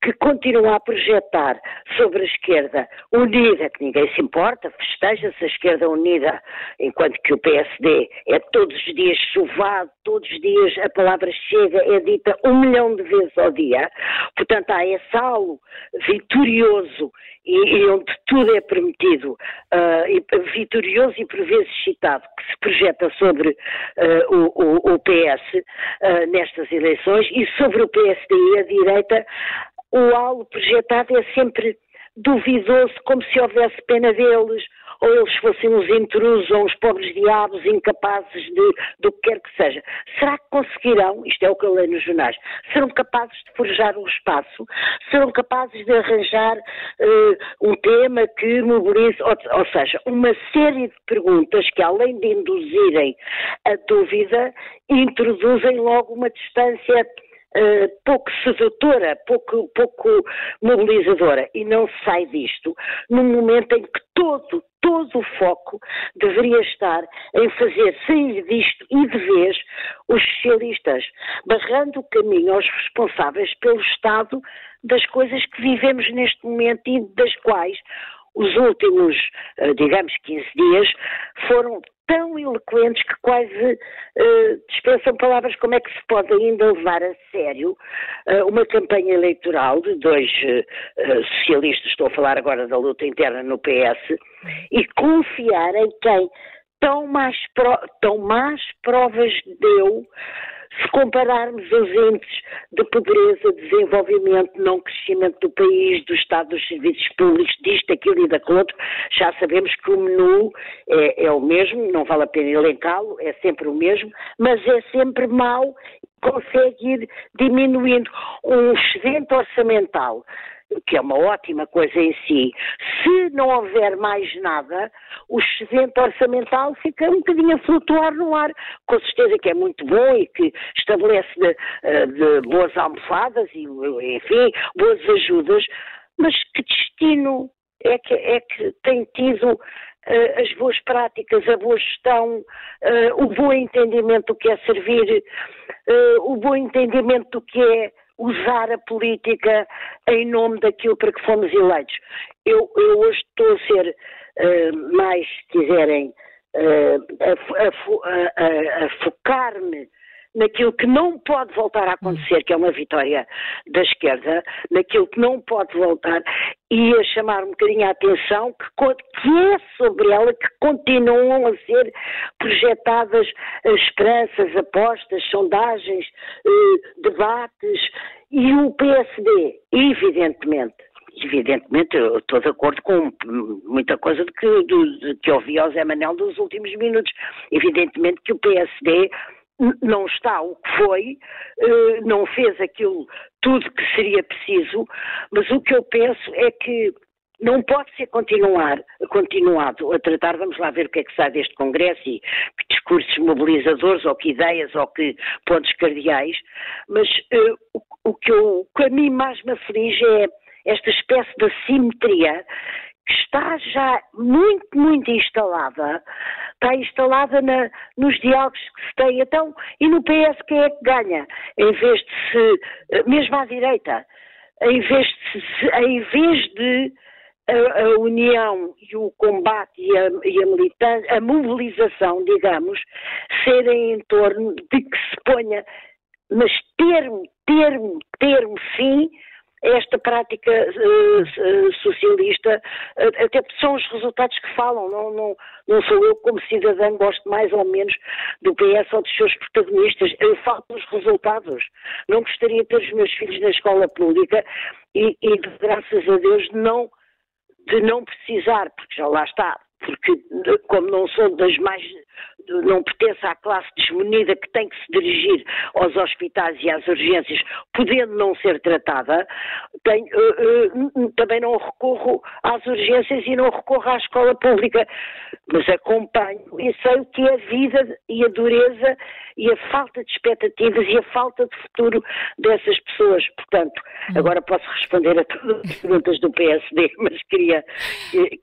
que continua a projetar sobre a esquerda unida, que ninguém se importa, festeja-se a esquerda unida, enquanto que o PSD é todos os dias chuvado, todos os dias a palavra chega, é dita um milhão de vezes ao dia. Portanto, há esse halo vitorioso e, e, onde tudo é permitido, uh, e, vitorioso e por vezes citado, que se projeta sobre uh, o, o, o, PS uh, nestas eleições e sobre o PSD e a direita, o halo projetado é sempre duvidoso, como se houvesse pena deles, ou eles fossem uns intrusos ou uns pobres diabos incapazes de, do que quer que seja. Será que conseguirão, isto é o que eu leio nos jornais, serão capazes de forjar um espaço, serão capazes de arranjar uh, um tema que mobilize, ou, ou seja, uma série de perguntas que além de induzirem a dúvida, introduzem logo uma distância Uh, pouco sedutora, pouco, pouco mobilizadora, e não sai disto num momento em que todo, todo o foco deveria estar em fazer sair disto e de vez os socialistas, barrando o caminho aos responsáveis pelo estado das coisas que vivemos neste momento e das quais os últimos, eh, digamos, 15 dias foram tão eloquentes que quase uh, dispensam palavras como é que se pode ainda levar a sério uh, uma campanha eleitoral de dois uh, socialistas, estou a falar agora da luta interna no PS, e confiar em quem? Tão mais, pro, tão mais provas deu se compararmos os índices de pobreza, desenvolvimento, não crescimento do país, do estado dos serviços públicos, disto, aquilo e daquilo outro, já sabemos que o menu é, é o mesmo, não vale a pena elencá-lo, é sempre o mesmo, mas é sempre mau, consegue ir diminuindo. Um excedente orçamental que é uma ótima coisa em si, se não houver mais nada, o excedente orçamental fica um bocadinho a flutuar no ar. Com certeza que é muito bom e que estabelece de, eh, de boas almofadas e, enfim, boas ajudas, mas que destino é que, é que tem tido uh, as boas práticas, a boa gestão, uh, o bom entendimento do que é servir, uh, o bom entendimento do que é usar a política em nome daquilo para que fomos eleitos. Eu, eu hoje estou a ser uh, mais, se quiserem, uh, a, a, a focar-me naquilo que não pode voltar a acontecer, que é uma vitória da esquerda, naquilo que não pode voltar, e a chamar um bocadinho a atenção que, que é sobre ela que continuam a ser projetadas esperanças, apostas, sondagens, eh, debates, e o PSD, evidentemente, evidentemente, eu estou de acordo com muita coisa de que, de, que ouvi ao Zé Manel dos últimos minutos. Evidentemente que o PSD não está o que foi, eh, não fez aquilo tudo que seria preciso, mas o que eu penso é que não pode ser continuar, continuado a tratar, vamos lá ver o que é que sai deste Congresso e que discursos mobilizadores ou que ideias ou que pontos cardeais, mas uh, o, o, que eu, o que a mim mais me aflige é esta espécie de simetria está já muito, muito instalada, está instalada na, nos diálogos que se tem. Então, e no PS quem é que ganha? Em vez de se, mesmo à direita, em vez de, se, em vez de a, a, união e o combate e a, e a a mobilização, digamos, serem em torno de que se ponha, mas termo, termo, termo, sim, esta prática uh, socialista, uh, até são os resultados que falam, não, não, não sou eu como cidadã gosto mais ou menos do PS ou dos seus protagonistas, eu falo dos resultados. Não gostaria de ter os meus filhos na escola pública e, e graças a Deus não de não precisar, porque já lá está, porque como não sou das mais não pertence à classe desmunida que tem que se dirigir aos hospitais e às urgências, podendo não ser tratada, tenho, uh, uh, também não recorro às urgências e não recorro à escola pública, mas acompanho e sei o que é a vida e a dureza e a falta de expectativas e a falta de futuro dessas pessoas. Portanto, hum. agora posso responder a todas as perguntas do PSD, mas queria,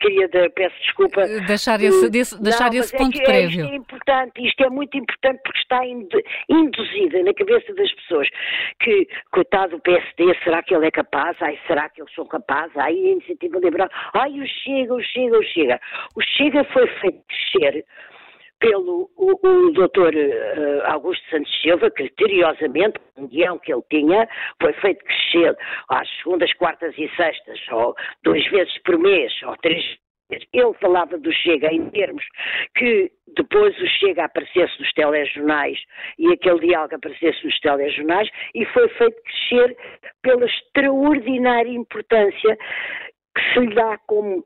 queria peço desculpa. Deixar esse, desse, deixar não, esse é ponto é prévio. É importante, isto é muito importante porque está induzida na cabeça das pessoas que, coitado do PSD, será que ele é capaz? Ai, será que eles são capazes? Ai, a iniciativa liberal, ai, o Chega, o Chega, o Chega. O Chega foi feito crescer pelo o, o doutor uh, Augusto Santos Silva, criteriosamente, o guião que ele tinha, foi feito crescer às segundas, quartas e sextas, ou duas vezes por mês, ou três. Ele falava do Chega em termos que depois o Chega aparecesse nos telejornais e aquele diálogo aparecesse nos telejornais e foi feito crescer pela extraordinária importância que se lhe dá como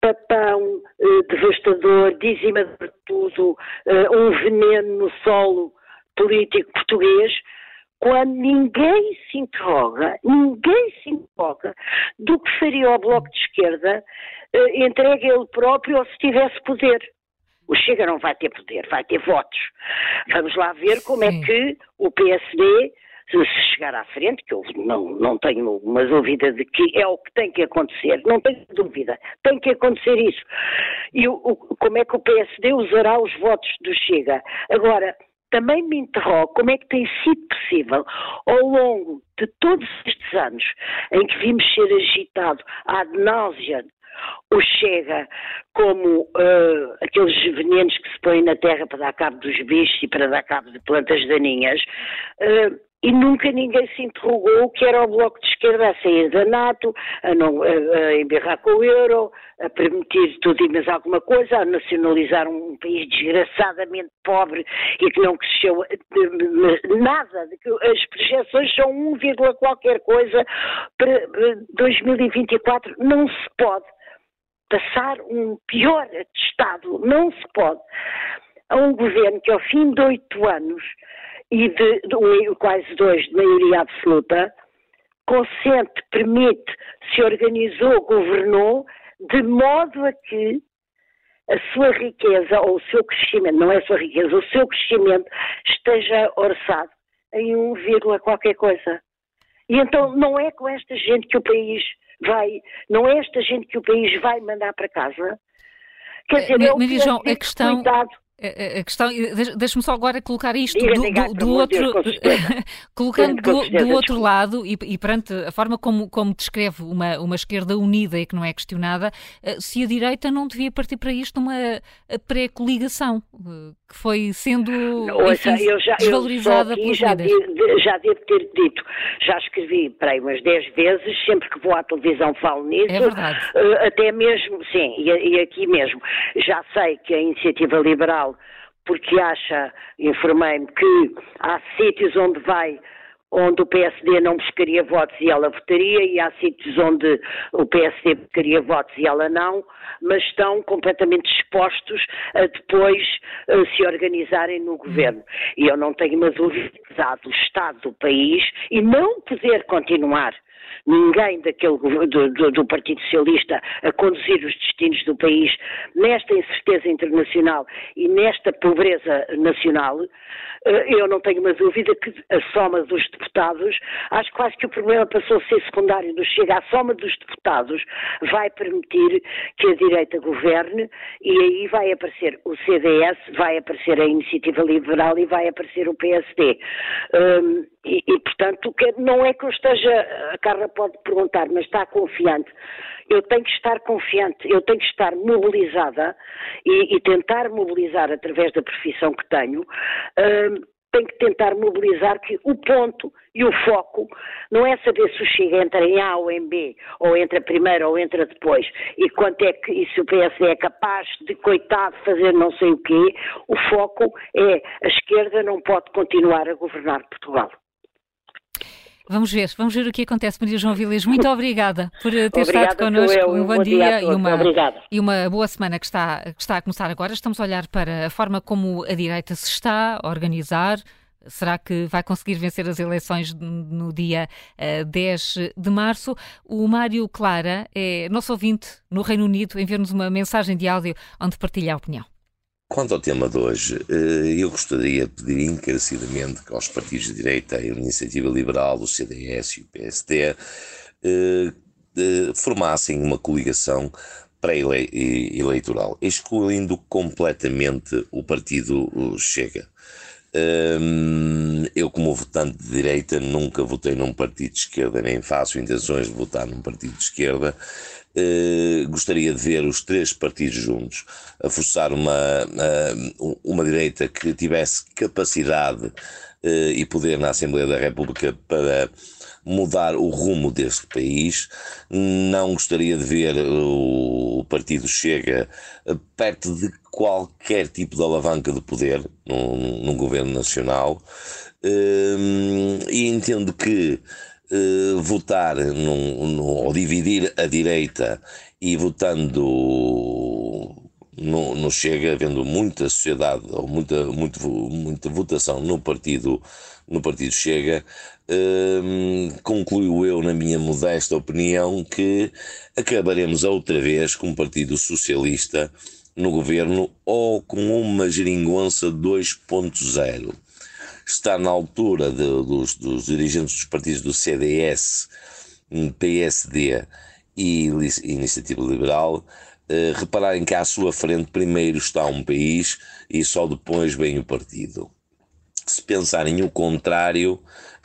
papão eh, devastador, dizimador de tudo, eh, um veneno no solo político português, quando ninguém se interroga, ninguém se interroga do que faria o Bloco de Esquerda eh, entregue ele próprio ou se tivesse poder. O Chega não vai ter poder, vai ter votos. Vamos lá ver como é Sim. é que o PSD se chegar à frente, que eu não, não tenho uma dúvida de que é o que tem que acontecer, não tenho dúvida, tem que acontecer isso. E o, o, como é que o PSD usará os votos do Chega? Agora, também me interrogo como é que tem sido possível, ao longo de todos estes anos em que vimos ser agitado ad náusea o Chega como uh, aqueles venenos que se põem na terra para dar cabo dos bichos e para dar cabo de plantas daninhas, uh, e nunca ninguém se interrogou o que era o Bloco de Esquerda a sair da NATO, a, não, a, a embirrar com o euro, a permitir tudo e mais alguma coisa, a nacionalizar um país desgraçadamente pobre e que não cresceu nada, as projeções são 1, qualquer coisa para 2024, não se pode passar um pior Estado, não se pode, a um governo que ao fim de oito anos e de, de, quase dois de maioria absoluta, consente, permite, se organizou, governou, de modo a que a sua riqueza ou o seu crescimento, não é a sua riqueza, o seu crescimento esteja orçado em 1, qualquer coisa. E então não é com esta gente que o país vai, não é esta gente que o país vai mandar para casa. Quer dizer, é, mas, João, a questão, cuidado. A questão, deixa-me só agora colocar isto do, do, do outro, colocando do, do, outro lado e, e, perante a forma como, como descreve uma, uma esquerda unida e que não é questionada, eh, se a direita não devia partir para isto uma pré-coligação, eh, que foi sendo enfim, eu já, desvalorizada eu já, devo, já devo ter dito, já escrevi para aí umas 10 vezes, sempre que vou à televisão falo nisso, é verdade. Eh, até mesmo, sim, e, e aqui mesmo, já sei que a iniciativa liberal porque acha, informei-me, que há sítios onde vai onde o PSD não buscaria votos e ela votaria, e há sítios onde o PSD buscaria votos e ela não, mas estão completamente expostos a depois a se organizarem no governo. E eu não tenho uma dúvida, dado o estado do país, e não poder continuar ninguém daquele, do, do, do, Partido Socialista a conduzir os destinos do país nesta incerteza internacional e nesta pobreza nacional, eh, eu não tenho uma dúvida que a soma dos deputados, acho quase que o problema passou a ser secundário do Chega, a soma dos deputados vai permitir que a direita governe e aí vai aparecer o CDS, vai aparecer a Iniciativa Liberal e vai aparecer o PSD. Um, e, e, portanto, não é que eu esteja, a Carla pode perguntar, mas está confiante. Eu tenho que estar confiante, eu tenho que estar mobilizada e, e tentar mobilizar através da profissão que tenho. Uh, tenho que tentar mobilizar que o ponto e o foco não é saber se o Chega entra em A ou em B, ou entra primeiro ou entra depois, e quanto é que e se o PSD é capaz de, coitado, fazer não sei o quê. O foco é a esquerda não pode continuar a governar Portugal. Vamos ver, vamos ver o que acontece, Maria João Vilas. Muito obrigada por ter Obrigada estado connosco. Um bom, bom dia, dia e, uma, e uma boa semana que está, que está a começar agora. Estamos a olhar para a forma como a direita se está a organizar. Será que vai conseguir vencer as eleições no dia uh, eh, 10 de março? O Mário Clara é nosso ouvinte no Reino Unido, enviou-nos uma mensagem de áudio onde partilha a opinião. Quanto ao tema de hoje, eh, eu gostaria de pedir encarecidamente que aos partidos de direita, a Iniciativa Liberal, o CDS e o PSD, eh, formassem uma coligação pré-eleitoral, excluindo completamente o partido Chega. Eu, como votante de direita, nunca votei num partido de esquerda, nem faço intenções de votar num partido de esquerda. Eh, gostaria de ver os três partidos juntos a forçar uma, uma direita que tivesse capacidade eh, e poder na Assembleia da República para mudar o rumo deste país. Não gostaria de ver o partido Chega perto de qualquer tipo de alavanca de poder num, num governo nacional. Eh, e entendo que uh, votar num, num, ou dividir a direita e votando no, Chega, havendo muita sociedade ou muita, muito, muita votação no partido, no partido Chega, uh, concluo eu, na minha modesta opinião, que acabaremos outra vez com o Partido Socialista no governo ou com uma geringonça 2.0 está na altura de, dos, dos, dirigentes dos partidos do CDS, PSD e Iniciativa Liberal uh, repararem que à sua frente primeiro está um país e só depois vem o partido. Se pensarem o contrário,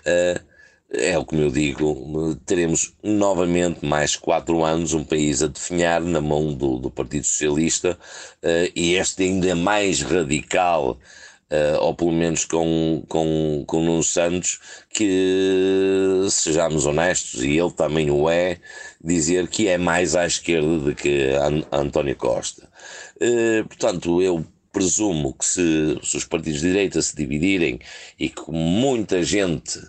uh, é o que eu digo, teremos novamente mais quatro anos um país a definhar na mão do, do Partido Socialista uh, e este ainda é mais radical uh, ou pelo menos com, com, com Nuno Santos, que sejamos honestos, e ele também o é, dizer que é mais à esquerda do que António Costa. Uh, portanto, eu presumo que se, se, os partidos de direita se dividirem e que muita gente,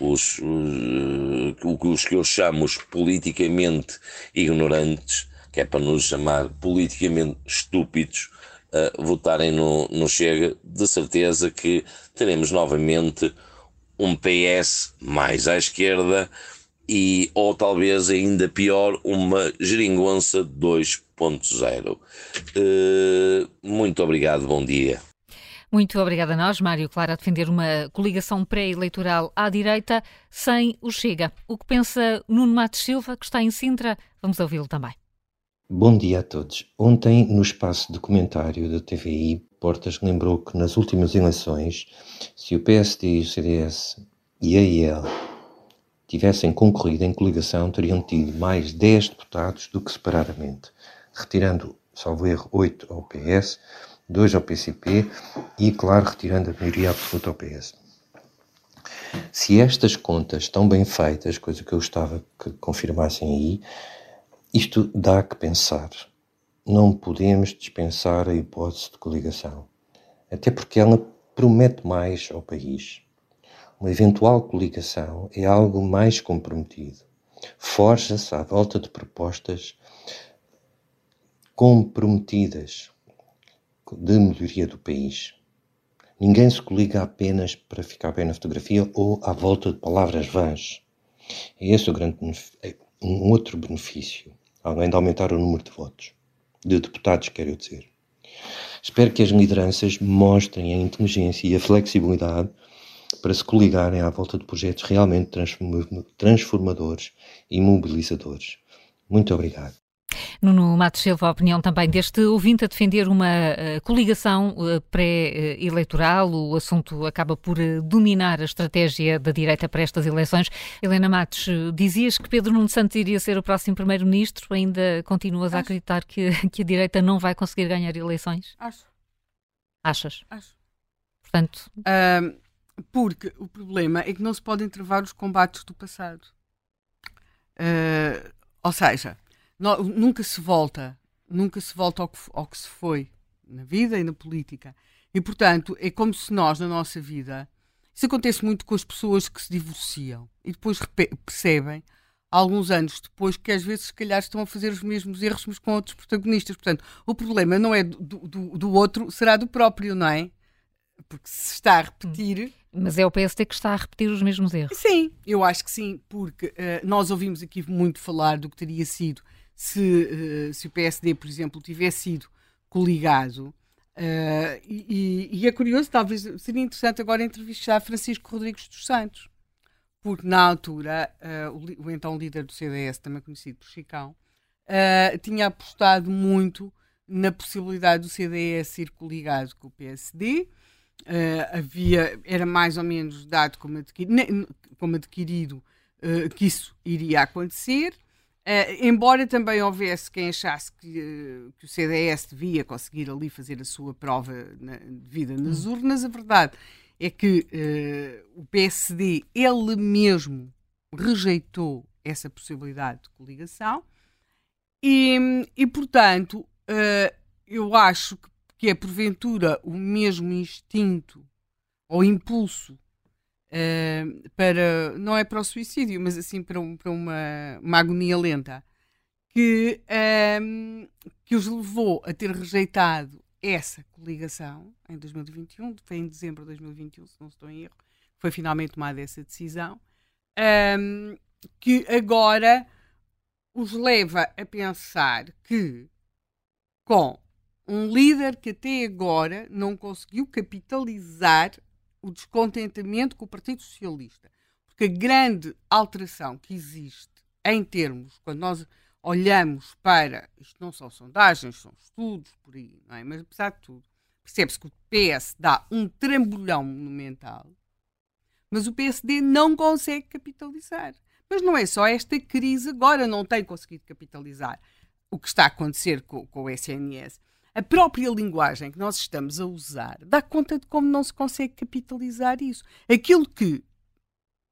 os, os, os que eu chamo os politicamente ignorantes, que é para nos chamar politicamente estúpidos, uh, votarem no, no Chega, de certeza que teremos novamente um PS mais à esquerda e, ou talvez ainda pior, uma geringonça 2.0. Uh, muito obrigado, bom dia. Muito obrigada a nós, Mário Clara, a defender uma coligação pré-eleitoral à direita sem o Chega. O que pensa Nuno Matos Silva, que está em Sintra? Vamos ouvi-lo também. Bom dia a todos. Ontem, no espaço de comentário da TVI, Portas lembrou que nas últimas eleições, se o PSD, o CDS e a IEL tivessem concorrido em coligação, teriam tido mais 10 deputados do que separadamente, retirando, salvo erro, 8 ao PS, 2 ao PCP e, claro, retirando a maioria absoluta ao PS. Se estas contas estão bem feitas, coisa que eu gostava que confirmassem aí, isto dá que pensar. Não podemos dispensar a hipótese de coligação, até porque ela promete mais ao país. Uma eventual coligação é algo mais comprometido. Forja-se à volta de propostas comprometidas de melhoria do país. Ninguém se coliga apenas para ficar bem na fotografia ou à volta de palavras vãs. É esse o grande é um outro benefício além de aumentar o número de votos, de deputados, quero dizer. Espero que as lideranças mostrem a inteligência e a flexibilidade para se coligarem à volta de projetos realmente transformadores e mobilizadores. Muito obrigado. Nuno Matos Silva, a opinião também deste ouvinte a defender uma uh, coligação uh, pré-eleitoral. O assunto acaba por uh, dominar a estratégia da direita para estas eleições. Helena Matos, dizias que Pedro Nuno Santos iria ser o próximo primeiro-ministro. Ainda continuas Acho. a acreditar que, que a direita não vai conseguir ganhar eleições? Acho. Achas? Acho. Portanto... porque o problema é que não se podem travar os combates do passado. Uh, ou seja, nunca se volta, nunca se volta ao que, ao que se foi na vida e na política. E, portanto, é como se nós, na nossa vida, Isso acontece muito com as pessoas que se divorciam e depois percebem, alguns anos depois, que às vezes, se calhar, estão a fazer os mesmos erros, mas com outros protagonistas. Portanto, o problema não é do, do, do outro, será do próprio, não é? Porque se está a repetir. Mas é o PSD que está a repetir os mesmos erros. Sim, eu acho que sim, porque uh, nós ouvimos aqui muito falar do que teria sido se, uh, se o PSD, por exemplo, tivesse sido coligado Uh, e, e, é curioso, talvez seria interessante agora entrevistar Francisco Rodrigues dos Santos, porque na altura uh, o, o, então líder do CDS, também conhecido por Chicão, uh, tinha apostado muito na possibilidade do CDS ir coligado com o PSD. havia, era mais ou menos dado como como adquirido que isso iria acontecer. Uh, embora também houvesse quem achasse que, uh, que, o CDS devia conseguir ali fazer a sua prova na, de vida nas hum. urnas, a verdade é que uh, o PSD, ele mesmo, rejeitou essa possibilidade de coligação e, e portanto, eu acho que, que é porventura o mesmo instinto ou impulso uh, para, não é para o suicídio, mas assim para, um, para uma, uma agonia lenta, que, um, que os levou a ter rejeitado essa coligação em 2021, foi em dezembro de 2021, se não estou em erro, foi finalmente tomada essa decisão, um, que agora os leva a pensar que com um líder que até agora não conseguiu capitalizar o descontentamento com o Partido Socialista. Porque a grande alteração que existe em termos, quando nós olhamos para, isto não são sondagens, são estudos por aí, não é? Mas apesar de tudo, percebe-se que o PS dá um trambolhão monumental, mas o PSD não consegue capitalizar. Mas não é só esta crise agora, não tem conseguido capitalizar o que está a acontecer com, com o SNS a própria linguagem que nós estamos a usar dá conta de como não se consegue capitalizar isso. Aquilo que,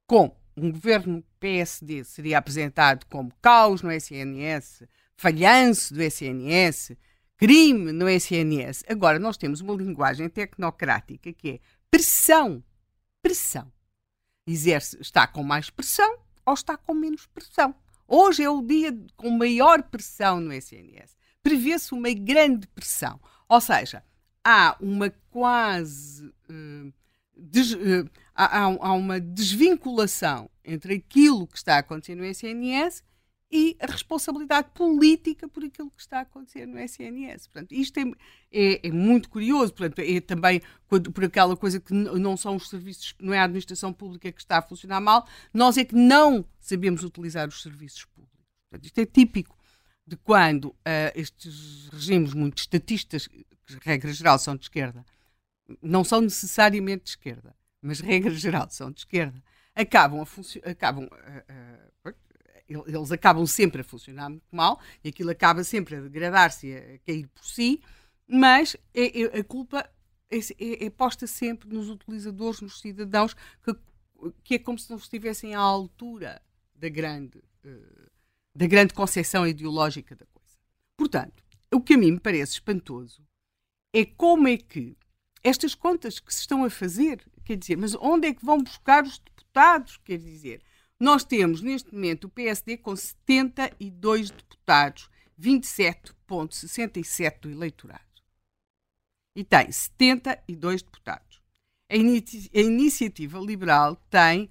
com um governo PSD, seria apresentado como caos no SNS, falhanço do SNS, crime no SNS, agora nós temos uma linguagem tecnocrática que é pressão. Pressão. Exerce, está com mais pressão ou está com menos pressão. Hoje é o dia com maior pressão no SNS prevê-se uma grande pressão. Ou seja, há uma quase. Uh, des, uh, há, há, uma desvinculação entre aquilo que está a acontecer no SNS e a responsabilidade política por aquilo que está a acontecer no SNS. Portanto, isto é, é, é muito curioso. Portanto, é também quando, por aquela coisa que não são os serviços, não é a administração pública que está a funcionar mal, nós é que não sabemos utilizar os serviços públicos. Portanto, isto é típico de quando uh, estes regimes muito estatistas, que regra geral são de esquerda, não são necessariamente de esquerda, mas regra geral são de esquerda, acabam a acabam uh, uh, eles acabam sempre a funcionar muito mal e aquilo acaba sempre a degradar-se a cair por si, mas é, é, a culpa é, é, é, posta sempre nos utilizadores, nos cidadãos, que, que é como se não estivessem à altura da grande uh, da grande concepção ideológica da coisa. Portanto, o que a mim me parece espantoso é como é que estas contas que se estão a fazer, quer dizer, mas onde é que vão buscar os deputados? Quer dizer, nós temos neste momento o PSD com 72 deputados, 27,67 do eleitorado. E tem 72 deputados. A, inici a Iniciativa Liberal tem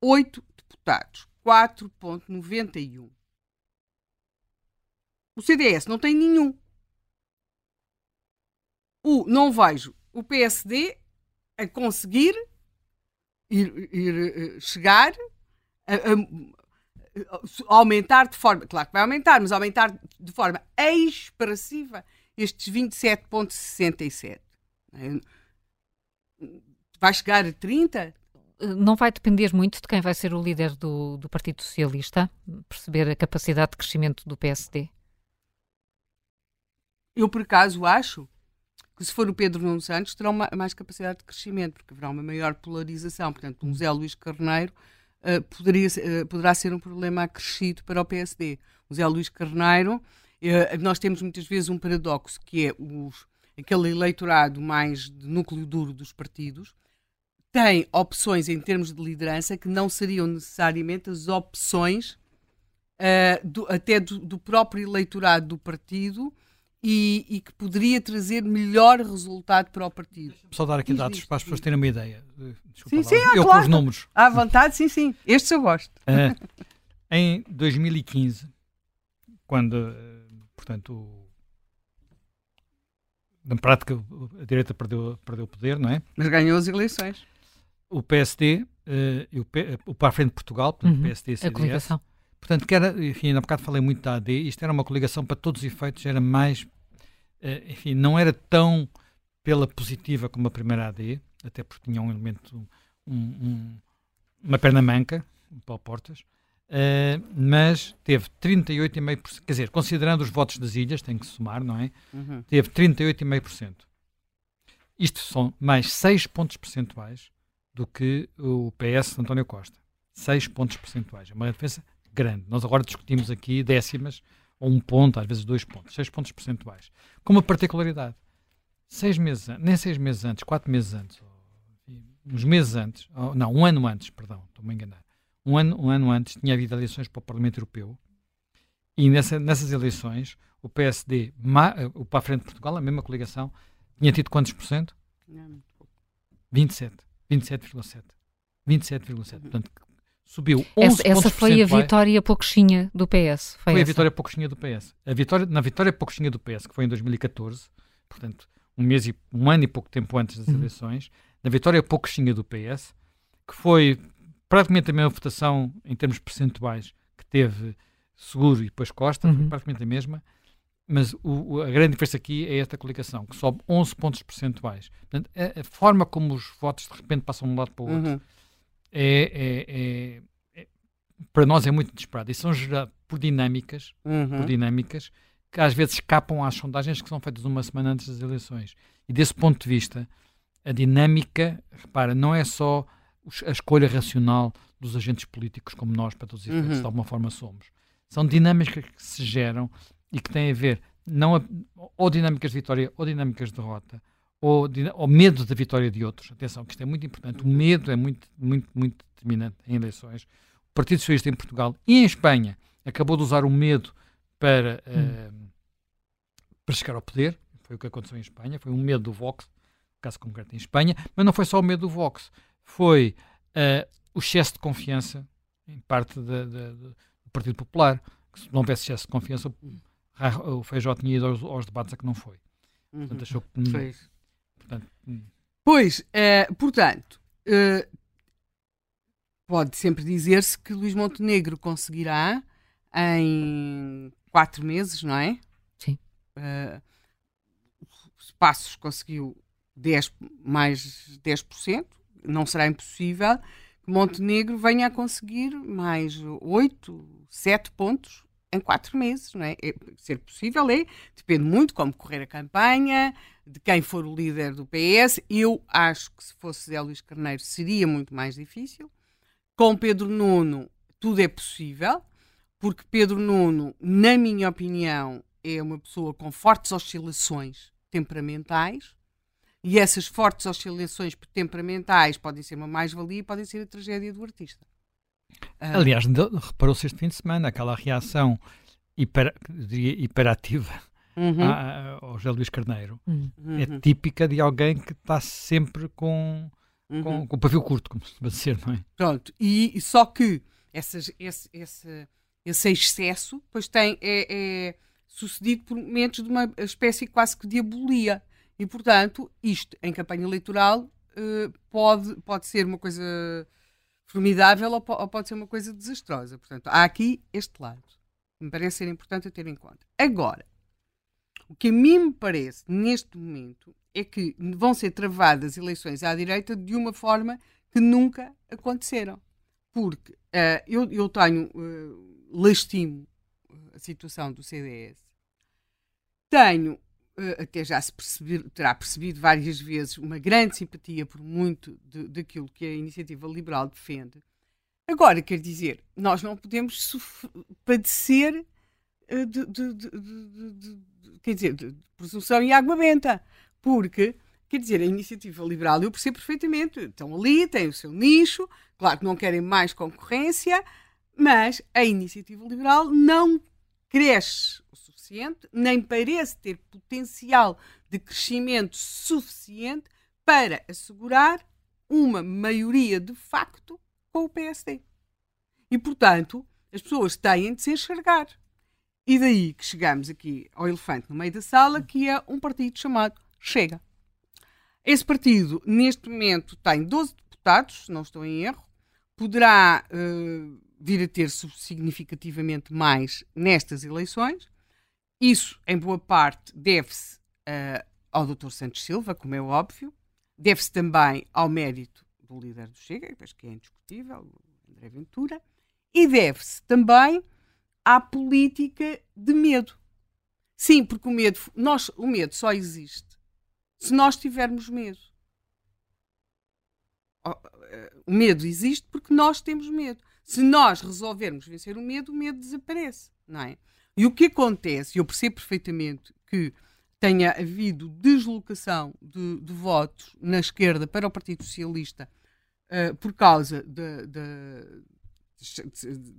8 deputados, 4,91. O CDS não tem nenhum. O, não vejo o PSD a conseguir ir, ir eh, chegar a, a, a, aumentar de forma, claro que vai aumentar, mas aumentar de forma expressiva estes 27,67. Vai chegar a 30? Não vai depender muito de quem vai ser o líder do, do Partido Socialista, perceber a capacidade de crescimento do PSD? Eu, por acaso, acho que se for o Pedro Nuno Santos, terá uma, mais capacidade de crescimento, porque haverá uma maior polarização. Portanto, um Zé Luís Carneiro uh, poderia, uh, poderá ser um problema acrescido para o PSD. O Zé Luís Carneiro, uh, nós temos muitas vezes um paradoxo, que é os, aquele eleitorado mais de núcleo duro dos partidos, tem opções em termos de liderança que não seriam necessariamente as opções do, até do, do, próprio eleitorado do partido e, e, que poderia trazer melhor resultado para o partido. Só dar aqui dados para as pessoas terem uma ideia. Desculpa, sim, sim, eu claro. com os números. À vontade, sim, sim. Estes eu gosto. Uh, em 2015, quando, portanto, na prática a direita perdeu, perdeu o poder, não é? Mas ganhou as eleições. O PSD uh, e o, P, o Para a Frente de Portugal, portanto, uhum. PSD e CDS. Portanto, que era, enfim, na bocado falei muito da AD, isto era uma coligação para todos os efeitos, era mais, uh, enfim, não era tão pela positiva como a primeira AD, até porque tinha um elemento, um, um, uma perna manca, o Paulo Portas, uh, mas teve 38,5%, quer dizer, considerando os votos das ilhas, tem que somar, não é? Uhum. Teve 38,5%. Isto são mais 6 pontos percentuais do que o PS de António Costa. 6 pontos percentuais. É uma diferença grande. Nós agora discutimos aqui décimas, ou um ponto, às vezes dois pontos, 6 pontos percentuais. Com uma particularidade. Seis meses, nem seis meses antes, quatro meses antes, uns meses antes, não, um ano antes, perdão, estou-me a enganar. Um ano, um ano antes tinha havido eleições para o Parlamento Europeu e nessa, nessas eleições o PSD, o Para a Frente de Portugal, a mesma coligação, tinha tido quantos por cento? 27. 27,7. 27,7. Portanto, subiu 11 Essa, essa foi a vitória pouquinha do PS. Foi, foi a vitória pouquinha do PS. A vitória, na vitória pouquinha do PS, que foi em 2014, portanto, um mês e um ano e pouco tempo antes das uhum. eleições, na vitória pouquinha do PS, que foi praticamente a mesma votação em termos percentuais que teve Seguro e depois Costa, uhum. praticamente a mesma, mas o, a grande diferença aqui é esta coligação, que sobe 11 pontos percentuais. Portanto, a, a, forma como os votos de repente passam de um lado para o outro uhum. É, é, é, é, para nós é muito desesperado. E são gerados por dinâmicas, uhum. por dinâmicas que às vezes escapam às sondagens que são feitas uma semana antes das eleições. E desse ponto de vista, a dinâmica, repara, não é só a escolha racional dos agentes políticos como nós, para todos os efeitos, uhum. de alguma forma somos. São dinâmicas que se geram e que têm a ver não a, ou dinâmicas de vitória ou dinâmicas de derrota ou, ou medo da vitória de outros. Atenção, que isto é muito importante. O medo é muito, muito, muito determinante em eleições. O Partido Socialista em Portugal e em Espanha acabou de usar o medo para, hum. uh, para chegar ao poder. Foi o que aconteceu em Espanha. Foi um medo do Vox, caso concreto em Espanha. Mas não foi só o medo do Vox. Foi uh, o excesso de confiança em parte de, de, de, do Partido Popular que se não houvesse excesso de confiança, o Feijó tinha ido aos, aos debates a que não foi. Portanto, uhum. achou que. Portanto, hum. Pois, é, portanto, é, pode sempre dizer-se que Luís Montenegro conseguirá em quatro meses, não é? Sim. Uh, Passos conseguiu 10, mais 10%, não será impossível que Montenegro venha a conseguir mais 8, 7 pontos em quatro meses, não é? é? Ser possível é, depende muito como correr a campanha, de quem for o líder do PS. Eu acho que se fosse Zé Luís Carneiro seria muito mais difícil. Com Pedro Nuno tudo é possível, porque Pedro Nuno, na minha opinião, é uma pessoa com fortes oscilações temperamentais. E essas fortes oscilações temperamentais podem ser uma mais-valia e podem ser a tragédia do artista. Ah. Aliás, reparou-se este fim de semana aquela reação hiper, hiperativa uhum. a, ao José Luís Carneiro. Uhum. É típica de alguém que está sempre com, uhum. com, com o pavio curto, como se dizer, não é? Pronto, e, e só que essas, esse, esse, esse excesso pois tem, é, é sucedido por momentos de uma espécie quase que de abolia. E, portanto, isto em campanha eleitoral uh, pode, pode ser uma coisa formidável ou, pode ser uma coisa desastrosa. Portanto, há aqui este lado. Me parece ser importante ter em conta. Agora, o que a mim me parece neste momento é que vão ser travadas eleições à direita de uma forma que nunca aconteceram. Porque uh, eu, eu tenho, uh, lastimo a situação do CDS, tenho até já se perceber, terá percebido várias vezes uma grande simpatia por muito daquilo que a iniciativa liberal defende. Agora, quer dizer, nós não podemos padecer de, de, de, quer dizer, de presunção e água benta, porque Quer dizer, a iniciativa liberal, eu percebo perfeitamente, estão ali, têm o seu nicho, claro que não querem mais concorrência, mas a iniciativa liberal não cresce o suficiente, nem parece ter potencial de crescimento suficiente para assegurar uma maioria de facto com o PSD. E, portanto, as pessoas têm de se enxergar. E daí que chegamos aqui ao elefante no meio da sala, que é um partido chamado Chega. Esse partido, neste momento, tem 12 deputados, se não estou em erro, poderá uh, vir a ter significativamente mais nestas eleições. Isso, em boa parte, deve-se uh, ao Dr. Santos Silva, como é óbvio, deve-se também ao mérito do líder do Chega, que é indiscutível, André Ventura, e deve-se também à política de medo. Sim, porque o medo, nós, o medo só existe se nós tivermos medo. O medo existe porque nós temos medo. Se nós resolvermos vencer o medo, o medo desaparece, não é? E o que acontece, eu percebo perfeitamente que tenha havido deslocação de, de votos na esquerda para o Partido Socialista uh, por causa de, de,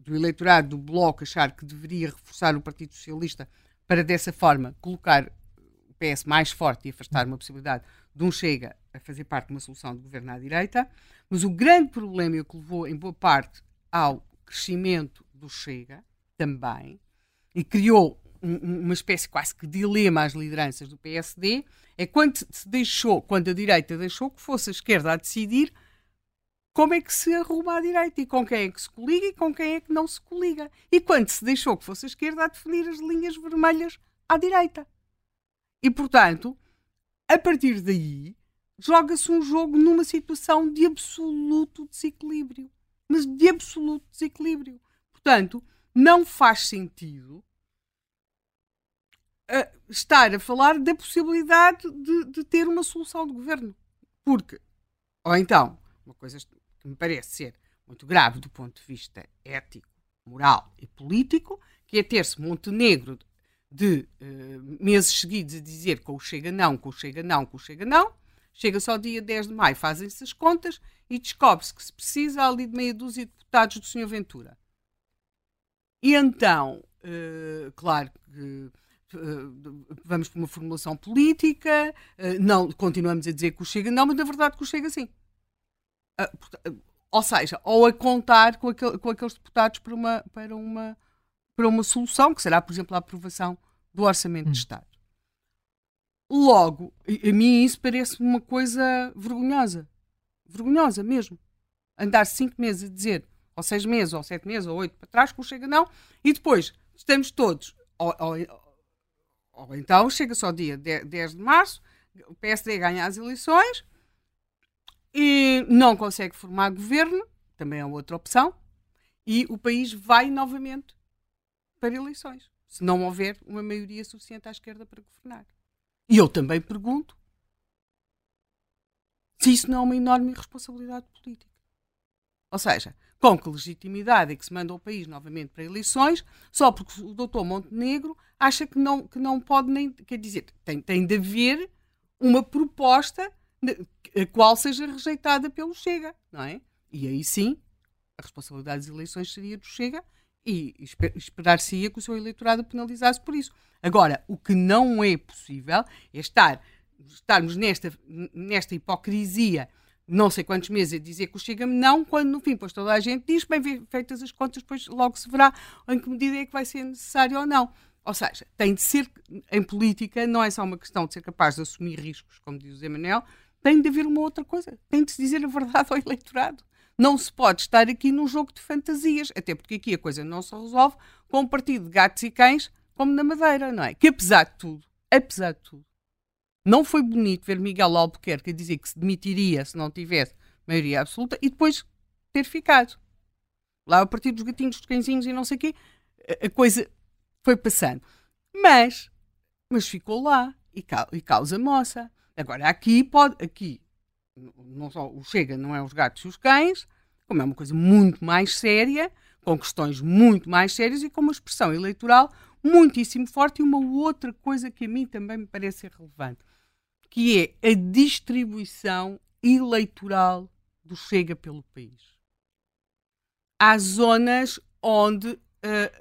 do eleitorado do Bloco achar que deveria reforçar o Partido Socialista para dessa forma colocar o PS mais forte e afastar uma possibilidade de um Chega a fazer parte de uma solução de governo à direita, mas o grande problema que levou em boa parte ao crescimento do Chega também e criou um, uma espécie quase que de dilema às lideranças do PSD, é quando se deixou, quando a direita deixou que fosse a esquerda a decidir como é que se arruma à direita e com quem é que se coliga e com quem é que não se coliga. E quando se deixou que fosse a esquerda a definir as linhas vermelhas à direita. E, portanto, a partir daí, joga-se um jogo numa situação de absoluto desequilíbrio. Mas de absoluto desequilíbrio. Portanto, não faz sentido estar a falar da possibilidade de, de, ter uma solução de governo. Porque, ou então, uma coisa que me parece ser muito grave do ponto de vista ético, moral e político, que é ter-se Montenegro de uh, meses seguidos a dizer que o chega não, que o chega não, que o chega não, chega só dia 10 de maio, fazem-se as contas e descobre-se que se precisa ali de meia dúzia de deputados do Sr. Ventura. E então, uh, claro que eh, vamos para uma formulação política, não, continuamos a dizer que o Chega não, mas na verdade que o Chega sim. Ah, ou seja, ou a contar com, aquele, com aqueles deputados para uma, para, uma, para uma solução, que será, por exemplo, a aprovação do Orçamento hum. de Estado. Logo, a mim isso parece uma coisa vergonhosa. Vergonhosa mesmo. Andar cinco meses a dizer, ou seis meses, ou sete meses, ou oito para trás, que o Chega não, e depois estamos todos, ou, ou, ou então chega só dia 10 de março, o PSD ganha as eleições e não consegue formar governo, também é outra opção, e o país vai novamente para eleições, se não houver uma maioria suficiente à esquerda para governar. E eu também pergunto se isso não é uma enorme responsabilidade política. Ou seja, com que legitimidade é que se manda o país novamente para eleições, só porque o doutor Montenegro acha que não, que não pode nem. Quer dizer, tem, tem de haver uma proposta a qual seja rejeitada pelo Chega, não é? E aí sim, a responsabilidade das eleições seria do Chega e esperar-se-ia que o seu eleitorado penalizasse por isso. Agora, o que não é possível é estar, estarmos nesta, nesta hipocrisia não sei quantos meses a dizer que o Chega não, quando no fim, pois toda a gente diz, bem feitas as contas, depois logo se verá em que medida é que vai ser necessário ou não. Ou seja, tem de ser, em política, não é só uma questão de ser capaz de assumir riscos, como diz o Zé Manel, tem de haver uma outra coisa. Tem de se dizer a verdade ao eleitorado. Não se pode estar aqui num jogo de fantasias, até porque aqui a coisa não se resolve com um partido de gatos e cães, como na Madeira, não é? Que apesar de tudo, apesar de tudo, não foi bonito ver Miguel Albuquerque dizer que se demitiria se não tivesse maioria absoluta e depois ter ficado. Lá a partir dos gatinhos, dos cãezinhos e não sei o quê, a coisa foi passando. Mas, mas ficou lá e, e causa moça. Agora, aqui pode, aqui, não só o Chega não é os gatos e os cães, como é uma coisa muito mais séria, com questões muito mais sérias e com uma expressão eleitoral muitíssimo forte. E uma outra coisa que a mim também me parece relevante que é a distribuição eleitoral do Chega pelo país. Há zonas onde uh,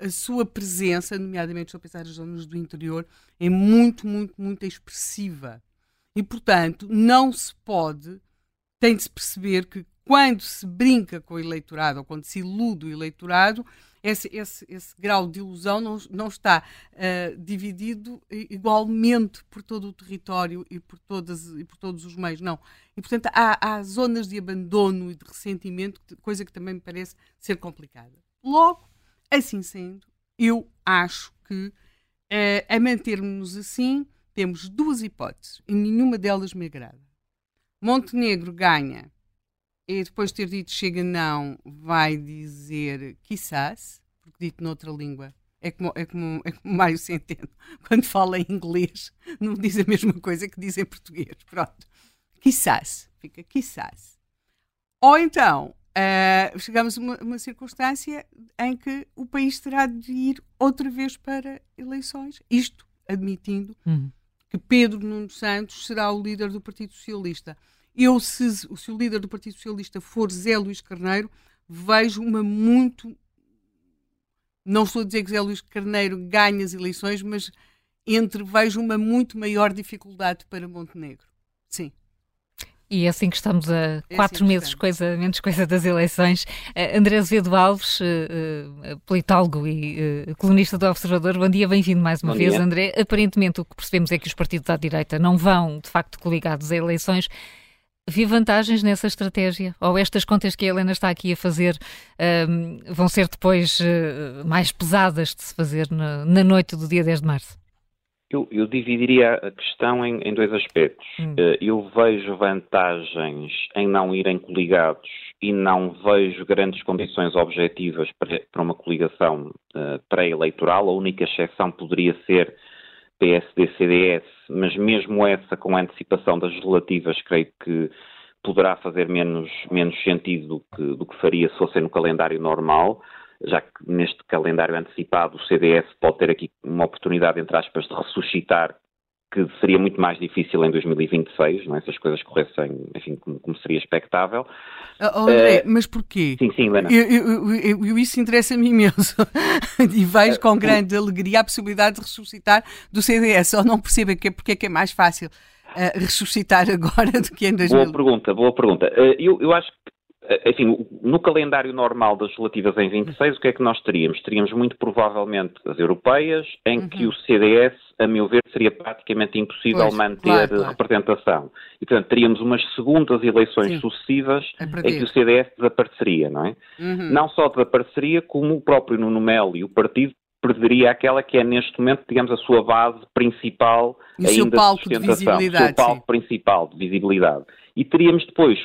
a sua presença, nomeadamente estou a pensar nas zonas do interior, é muito, muito, muito expressiva. E, portanto, não se pode, tem de se perceber que quando se brinca com o eleitorado ou quando se ilude o eleitorado, esse, esse, esse grau de ilusão não, não está uh, dividido igualmente por todo o território e por, todas, e por todos os meios, não. E, portanto, há, há zonas de abandono e de ressentimento, coisa que também me parece ser complicada. Logo, assim sendo, eu acho que uh, a mantermos assim, temos duas hipóteses e nenhuma delas me agrada. Montenegro ganha e depois de ter dito chega não, vai dizer quizás, porque dito noutra língua. É como, é, como, é como Mário Centeno, quando fala em inglês, não diz a mesma coisa que diz em português. Pronto. Quizás, fica quizás. Ou então, uh, chegamos a uma, uma, circunstância em que o país terá de ir outra vez para eleições, isto admitindo uhum. Que Pedro Nuno Santos será o líder do Partido Socialista. Eu, se, se o líder do Partido Socialista for Zé Luís Carneiro, vejo uma muito. Não estou a dizer que Zé Luís Carneiro ganhe as eleições, mas entre vejo uma muito maior dificuldade para Montenegro. Sim. E é assim que estamos a é assim quatro assim meses, coisa, menos coisa das eleições. Uh, André Azevedo Alves, uh, uh, politólogo e uh, colunista do Observador, bom dia, bem-vindo mais uma bom vez, dia. André. Aparentemente o que percebemos é que os partidos à direita não vão, de facto, coligados a eleições. Vi vantagens nessa estratégia? Ou estas contas que a Helena está aqui a fazer um, vão ser depois uh, mais pesadas de se fazer na, na, noite do dia 10 de março? Eu, eu dividiria a questão em, em dois aspectos. Hum. Uh, eu vejo vantagens em não irem coligados e não vejo grandes condições objetivas para, para uma coligação uh, pré-eleitoral. A única exceção poderia ser PSD-CDS, mas mesmo essa com a antecipação das relativas, creio que poderá fazer menos, menos sentido do que, do que faria se fosse no calendário normal, já que neste calendário antecipado o CDS pode ter aqui uma oportunidade, entre aspas, de ressuscitar que seria muito mais difícil em 2026, não é? se as coisas corressem, enfim, como, como seria expectável. Oh, André, uh, mas porquê? Sim, sim, Helena. Eu, eu, eu, isso interessa-me imenso e vejo com grande alegria a possibilidade de ressuscitar do CDS, ou não perceba que, porque é que é mais fácil uh, ressuscitar agora do que em 2000. Boa pergunta, boa pergunta. Uh, eu, eu acho que enfim, no calendário normal das relativas em 26, o que é que nós teríamos? Teríamos muito provavelmente as europeias, em uhum. que o CDS, a meu ver, seria praticamente impossível pois, manter claro, claro. representação. E, portanto, teríamos umas segundas eleições Sim. sucessivas é em que o CDS desapareceria, não é? Uhum. Não só desapareceria, como o próprio Nuno Melo e o partido perderia aquela que é neste momento, digamos, a sua base principal e ainda seu palco de, de visibilidade. O seu palco sim. principal de visibilidade. E teríamos depois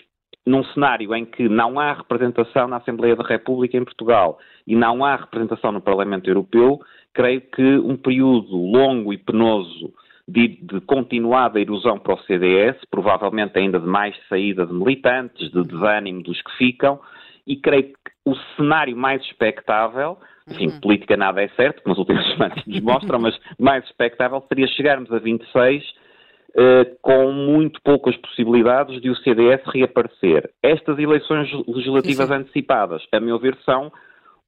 num cenário em que não há representação na Assembleia da República em Portugal e não há representação no Parlamento Europeu, creio que um período longo e penoso de, de, continuada erosão para o CDS, provavelmente ainda de mais saída de militantes, de desânimo dos que ficam, e creio que o cenário mais expectável, enfim, uhum. política nada é certo, como os últimos semanas nos mostram, mas mais expectável seria chegarmos a 26 Uh, com muito poucas possibilidades de o CDS reaparecer. Estas eleições legislativas sim, sim. antecipadas, a meu ver, são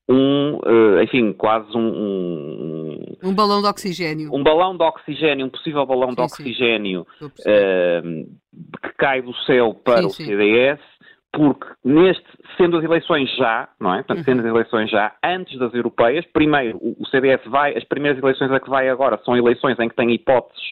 um, uh, enfim, quase um, um, um. balão de oxigênio. Um balão de oxigênio, um possível balão sim, de oxigênio uh, que cai do céu para o CDS, porque neste, sendo as eleições já, não é? Portanto, sendo as eleições já antes das europeias, primeiro o CDS vai, as primeiras eleições a que vai agora são eleições em que tem hipóteses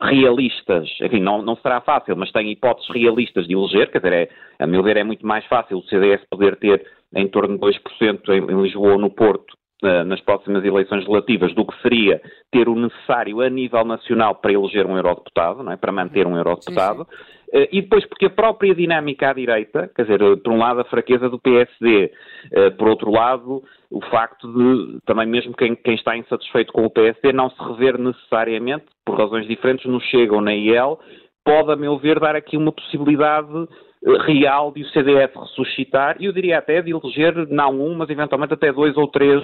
realistas, enfim, não, não será fácil, mas tem hipóteses realistas de eleger, quer dizer, é, a meu ver é muito mais fácil o CDS poder ter em torno de 2% em, em Lisboa ou no Porto uh, nas próximas eleições relativas do que seria ter o necessário a nível nacional para eleger um eurodeputado, não é? para manter um eurodeputado. Sim, sim. Uh, e depois porque a própria dinâmica à direita, quer dizer, por um lado a fraqueza do PSD, eh, por outro lado o facto de também mesmo quem, quem, está insatisfeito com o PSD não se rever necessariamente, por razões diferentes, no Chega ou na IEL, pode, a meu ver, dar aqui uma possibilidade real de o CDS ressuscitar, e eu diria até de eleger não um, mas eventualmente até dois ou três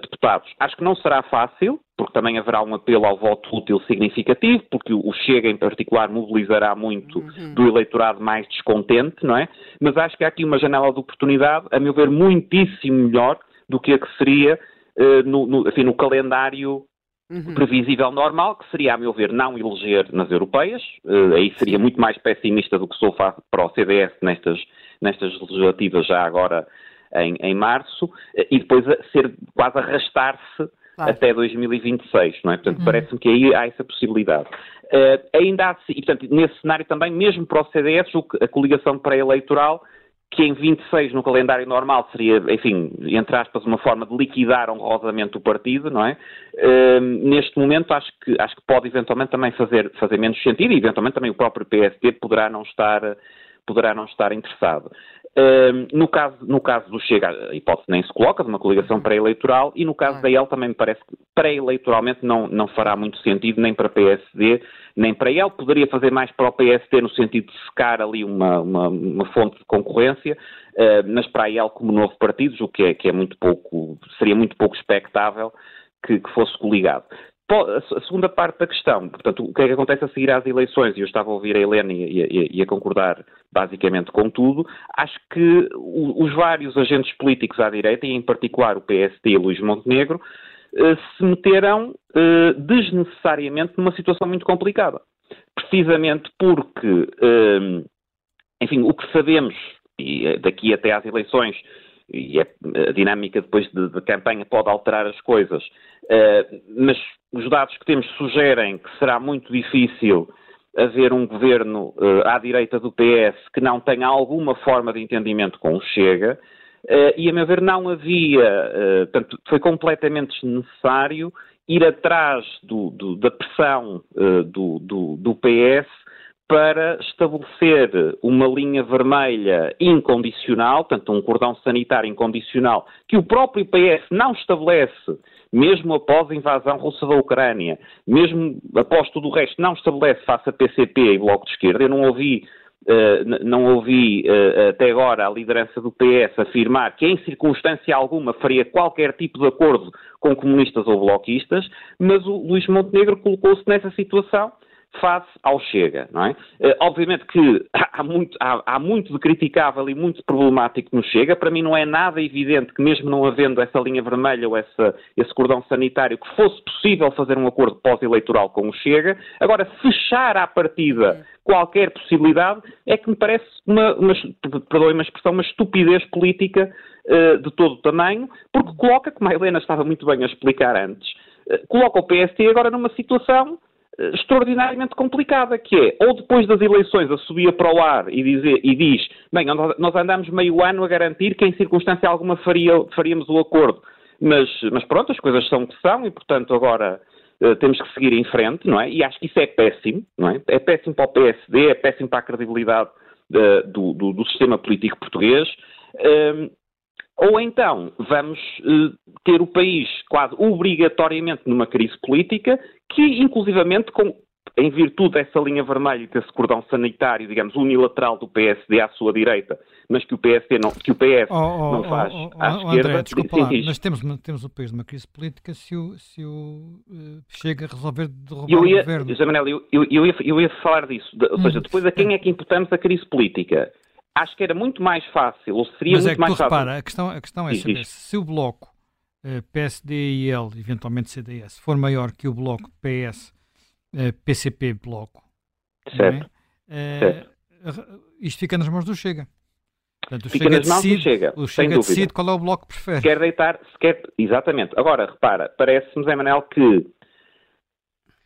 deputados. Acho que não será fácil, porque também haverá um apelo ao voto útil significativo, porque o Chega, em particular, mobilizará muito uhum. do eleitorado mais descontente, não é? Mas acho que há aqui uma janela de oportunidade, a meu ver, muitíssimo melhor do que a que seria uh, no, no, no calendário uhum. previsível normal, que seria, a meu ver, não eleger nas europeias. Uh, aí seria muito mais pessimista do que sou para o CDS nestas, nestas legislativas já agora em, em março, uh, e depois ser quase arrastar-se claro. até 2026, não é? Portanto, uhum. parece-me que aí há essa possibilidade. Uh, ainda há, e portanto, nesse cenário também, mesmo para o CDS, a coligação pré-eleitoral que em 26 no calendário normal seria, enfim, entre aspas, uma forma de liquidar honrosamente o partido, não é? Uh, neste momento acho que, acho que pode eventualmente também fazer, fazer menos sentido e eventualmente também o próprio PSD poderá não estar, poderá não estar interessado. No, caso, no caso do Chega, a hipótese nem se coloca de uma coligação pré-eleitoral e no caso da EL também me parece que pré-eleitoralmente não, não fará muito sentido nem para PSD nem para ele. Poderia fazer mais para o PSD no sentido de secar ali uma, uma, uma fonte de concorrência, mas para a EL como novo partido, o que é, que é muito pouco, seria muito pouco expectável que, que fosse coligado a segunda parte da questão, portanto, o que é que acontece a seguir às eleições, e eu estava a ouvir a Helena e, e, a concordar basicamente com tudo, acho que os vários agentes políticos à direita, e em particular o PSD e Luís Montenegro, eh, se meteram eh, desnecessariamente numa situação muito complicada. Precisamente porque, eh, enfim, o que sabemos, e daqui até às eleições, e a dinâmica depois de, de campanha pode alterar as coisas, mas os dados que temos sugerem que será muito difícil haver um governo uh, à direita do PS que não tenha alguma forma de entendimento com o Chega, uh, e a meu ver não havia, uh, portanto, foi completamente desnecessário ir atrás do, do, da pressão do, do, PS para estabelecer uma linha vermelha incondicional, portanto um cordão sanitário incondicional, que o próprio PS não estabelece mesmo após a invasão russa da Ucrânia, mesmo após tudo o resto, não estabelece face a PCP e Bloco de Esquerda. Eu não ouvi, uh, não ouvi uh, até agora a liderança do PS afirmar que em circunstância alguma faria qualquer tipo de acordo com comunistas ou bloquistas, mas o Luís Montenegro colocou-se nessa situação face ao Chega, não é? Uh, obviamente que há muito, há, há muito de criticável e muito problemático no Chega. Para mim não é nada evidente que mesmo não havendo essa linha vermelha ou essa, esse cordão sanitário que fosse possível fazer um acordo pós-eleitoral com o Chega. Agora, fechar à partida qualquer possibilidade é que me parece uma, uma perdoe uma expressão, uma estupidez política uh, de todo o tamanho, porque coloca, como a Helena estava muito bem a explicar antes, uh, coloca o PST agora numa situação extraordinariamente complicada, que é, ou depois das eleições a subir para o ar e, dizer, e diz, bem, nós andamos meio ano a garantir que em circunstância alguma faria, faríamos o acordo, mas, mas pronto, as coisas são o que são e, portanto, agora uh, temos que seguir em frente, não é? E acho que isso é péssimo, não é? É péssimo para o PSD, é péssimo para a credibilidade uh, do, do, do, sistema político português. Uh, ou então vamos uh, ter o país quase obrigatoriamente numa crise política que, inclusivamente, com, em virtude dessa linha vermelha e desse cordão sanitário, digamos, unilateral do PSD à sua direita, mas que o PSD não, que o PS oh, oh, não faz oh, oh à oh, esquerda. André, desculpa lá, mas temos, temos o país numa crise política se o, se o uh, chega a resolver derrubar eu ia, o governo. José Manel, eu, eu, eu, ia, eu ia falar disso, de, ou seja, hum. depois a quem é que imputamos a crise política? Acho que era muito mais fácil, ou seria Mas muito é que mais tu fácil. repara, a questão, a questão é saber se o bloco uh, PSD e L, eventualmente CDS, for maior que o bloco PS, PCP bloco, certo. É? Uh, certo. isto fica nas mãos do Chega. Portanto, o Fica Chega nas mãos decide, do Chega. O Chega decide qual é o bloco que prefere. Quer deitar, se quer, exatamente. Agora, repara, parece-me, Zé Manel, que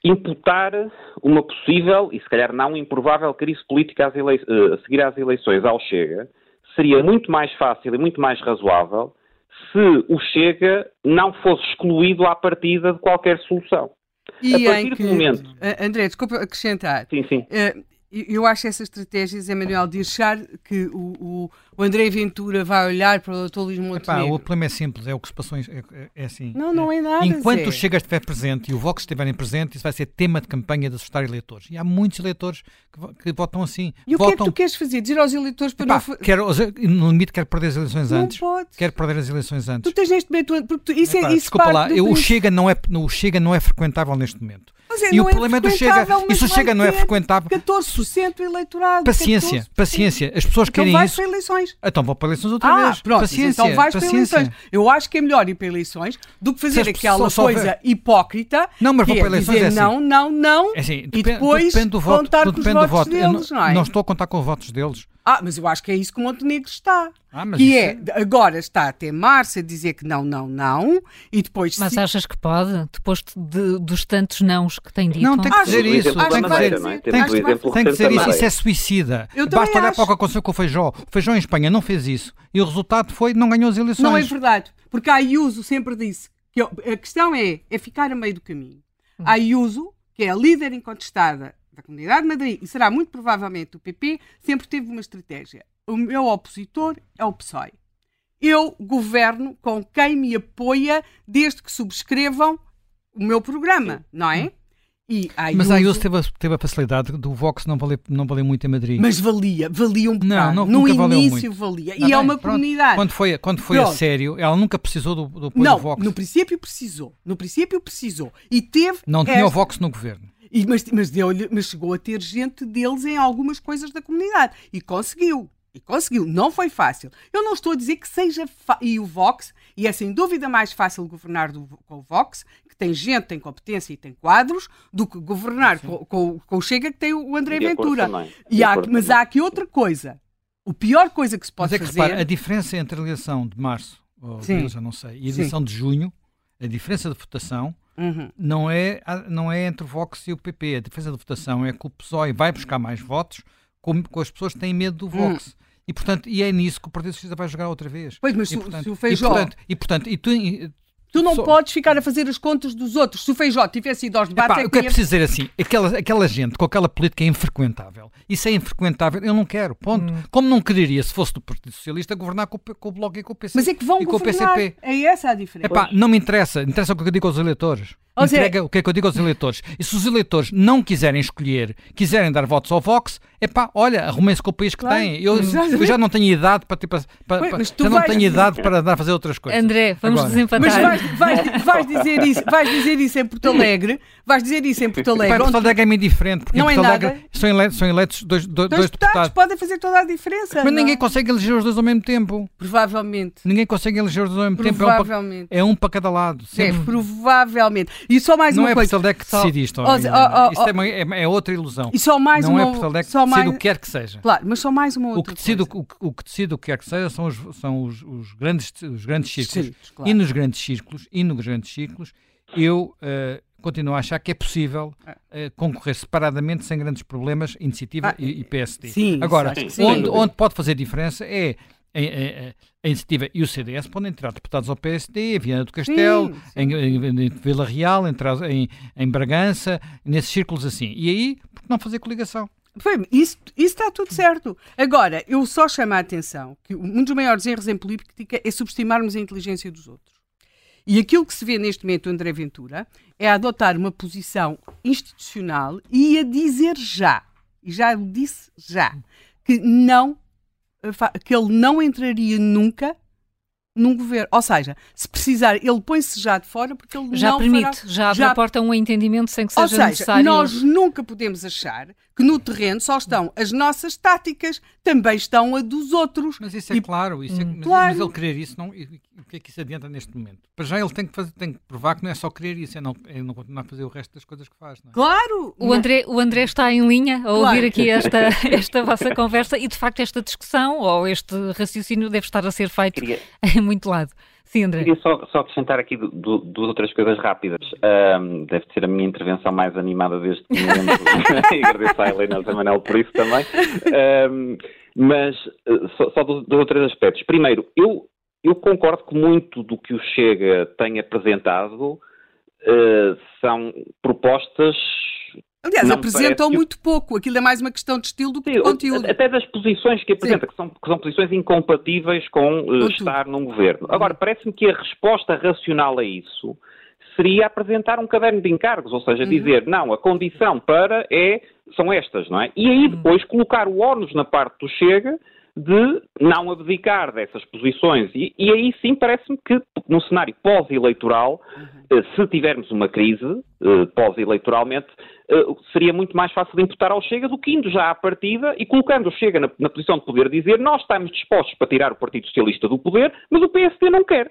imputar uma possível e se calhar não improvável crise política elei eh, a seguir às eleições ao Chega seria muito mais fácil e muito mais razoável se o Chega não fosse excluído à partida de qualquer solução. E a partir que, do momento. André, desculpa acrescentar. Sim, sim. Uh, eu acho essas estratégias, Emanuel, de achar que o, o, o André Ventura vai olhar para o Dr. Luís Montenegro. o problema é simples, é o que se passou, é, é, é assim. Não, não é nada. Enquanto Zé. o Chega estiver presente e o Vox estiverem presente, isso vai ser tema de campanha de assustar eleitores. E há muitos eleitores que, que votam assim. E votam... o que é que tu queres fazer? Dizer aos eleitores para Epá, não... Quero, no limite quero perder as eleições não antes. Pode. Quero perder as eleições antes. Tu tens neste momento... Porque tu, isso é, Epá, é, isso desculpa lá, eu, o, Chega não é, o Chega não é frequentável neste momento. É, e o problema é do Chega. E se o Chega não é frequentável. 14% eleitorado. Paciência, 14%. paciência. As pessoas então querem vais isso. para eleições. Então vão para eleições outra ah, vez. Pronto, paciência. Então vais paciência. para eleições. Eu acho que é melhor ir para eleições do que fazer aquela coisa hipócrita. Não, mas vou é para eleições. Dizer é assim. não, não, não. É assim, e depois depende do voto, contar com os votos voto. deles, não, não é? Não estou a contar com os votos deles. Ah, mas eu acho que é isso que o Montenegro está. Ah, mas que é... é, agora está até março a dizer que não, não, não, e depois... Mas se... achas que pode, depois de, dos tantos nãos que tem dito? Não, tem que dizer isso. Tem que dizer, é? Tem que dizer isso. Isso é suicida. Eu Basta olhar acho. para o que aconteceu com o Feijó. O Feijó em Espanha não fez isso. E o resultado foi, não ganhou as eleições. Não é verdade, porque a Ayuso sempre disse que eu, a questão é, é ficar a meio do caminho. A Ayuso, que é a líder incontestada da Comunidade de Madrid e será muito provavelmente o PP, sempre teve uma estratégia. O meu opositor é o PSOE. Eu governo com quem me apoia desde que subscrevam o meu programa, não é? E a Mas a Ayuso- teve, a- teve a facilidade do Vox não valer, não valer muito em Madrid. Mas valia, valia um bocado. não, no nunca valeu início muito. valia. Tá e é bem, uma pronto. comunidade. Quando foi, quando foi a sério, ela nunca precisou do, do apoio não, do Vox. no princípio precisou. No princípio precisou. E teve. Não tinha esta- o Vox no governo. E, mas, mas, deu mas chegou a ter gente deles em algumas coisas da comunidade. E conseguiu. E conseguiu. Não foi fácil. Eu não estou a dizer que seja. E o Vox, e é sem dúvida mais fácil governar do- com o Vox, que tem gente, tem competência e tem quadros, do que governar com, com- com o Chega, que tem o André De Ventura. E há, mas há aqui outra coisa. O pior coisa que se Mas pode é que fazer. repara, a diferença entre a eleição de março, ou Sim. já não sei, e a eleição de junho, a diferença de votação Uhum. não é, não é entre o Vox e o PP. A diferença de votação é que o PSOE vai buscar mais votos com, com as pessoas que têm medo do Vox. E, portanto, e é nisso que o Partido Socialista vai jogar outra vez. Pois, mas e, se, portanto, se o e, Feijó... portanto, e, portanto, e tu, e- Tu não só- podes ficar a fazer as contas dos outros. Se o Feijó tivesse ido aos debates... Epá, é que é tinha- preciso dizer assim? Aquela, aquela gente com aquela política é infrequentável. Isso é infrequentável, eu não quero. Ponto. Hum. Como não quereria, se fosse do Partido Socialista, governar com, com o Bloco e com o PC. Mas é que vão com o governar. PCP. É essa a diferença. Epá, não me interessa. Interessa o que eu digo aos eleitores. Ou seja- Entrega o que é que eu digo aos eleitores. E se os eleitores não quiserem escolher, quiserem dar votos ao Vox, epá, olha, arrumem-se com o país que Claro. têm. Eu, eu já não tenho idade para, tipo, para, Pois, para- mas tu já não tenho idade para andar a fazer outras coisas. André, vamos Agora. desempatar. Mas vais, vais- vais dizer isso, vais dizer isso em Porto Alegre, vais dizer isso em Porto Alegre. Porto onde Alegre é meio diferente, porque Não em é Porto nada. Alegre são eleitos, são eleitos dois, dois, dois deputados deputados. podem fazer toda a diferença. Mas não ninguém é? consegue eleger os dois ao mesmo tempo. Provavelmente. Ninguém consegue eleger os dois ao mesmo tempo. É um, para, é um para cada lado. É, Sempre. provavelmente. E só mais não uma é coisa. Porto Alegre que Só- decide isto. Helena. ó, ó, Isto é, uma- é- é outra ilusão. E só mais não uma é Porto Alegre que só decide mais, o que quer que seja. Claro, mas só mais uma O outra que, decide, o, que- o que decide o que quer que seja são os, são os, os grandes, os grandes círculos. Sim, claro. E nos grandes círculos, e nos grandes círculos, eu eh, continuo a achar que é possível eh, concorrer separadamente sem grandes problemas, iniciativa Ah, e, e PSD. sim, Agora, que onde, onde pode fazer diferença é a, iniciativa e o CDS podem tirar deputados ao PSD, em Viana do Castelo, Sim, sim. em, em- em Vila Real, em, em, em Bragança, nesses círculos assim. E aí, por que não fazer coligação? Foi, isso, isso está tudo certo. Agora, eu só chamo a atenção que um dos maiores erros em política é subestimarmos a inteligência dos outros. E aquilo que se vê neste momento André Ventura é adotar uma posição institucional e a dizer já, e já o disse já, que não que ele não entraria nunca num governo. Ou seja, se precisar, ele põe-se já de fora porque ele Já não permite, fará- já abre a porta a um entendimento sem que ou seja seja, necessário. nós nunca podemos achar que no terreno só estão as nossas táticas, também estão a dos outros. Mas isso é E- claro, isso é- mas, Claro. mas ele querer isso, não, o que é que isso adianta neste momento? Para já ele tem que, fazer, tem que provar que não é só querer isso, é não, é não continuar a fazer o resto das coisas que faz. Não é? Claro! O André, o André está em linha a Claro. ouvir aqui esta, esta vossa conversa e, de facto, esta discussão ou este raciocínio deve estar a ser feito Queria, em muito lado. Sim, André. queria só, só acrescentar aqui du- du- duas outras coisas rápidas. Ahm, deve ser a minha intervenção mais animada me lembro. e agradeço à Helena Zamanel por isso também. Ahm, mas eh, só, só dois dois ou três aspectos. Primeiro, eu, eu concordo que muito do que o Chega tem apresentado eh, são propostas Aliás, apresentam muito pouco. Aquilo é mais uma questão de estilo do que de conteúdo. Até das posições que apresenta, que são, que são, posições incompatíveis com, uh, estar num governo. Agora, parece-me que a resposta racional a isso seria apresentar um caderno de encargos, ou seja, uhum. dizer, não, a condição para é, são estas, não é? E aí uhum. depois colocar o ónus na parte do Chega de não abdicar dessas posições. E, e aí sim parece-me que no cenário pós-eleitoral, uhum. se tivermos uma crise eh, pós-eleitoralmente, eh, seria muito mais fácil de imputar ao Chega do que indo já à partida e colocando o Chega na, na posição de poder dizer nós estamos dispostos para tirar o Partido Socialista do poder, mas o PSD não quer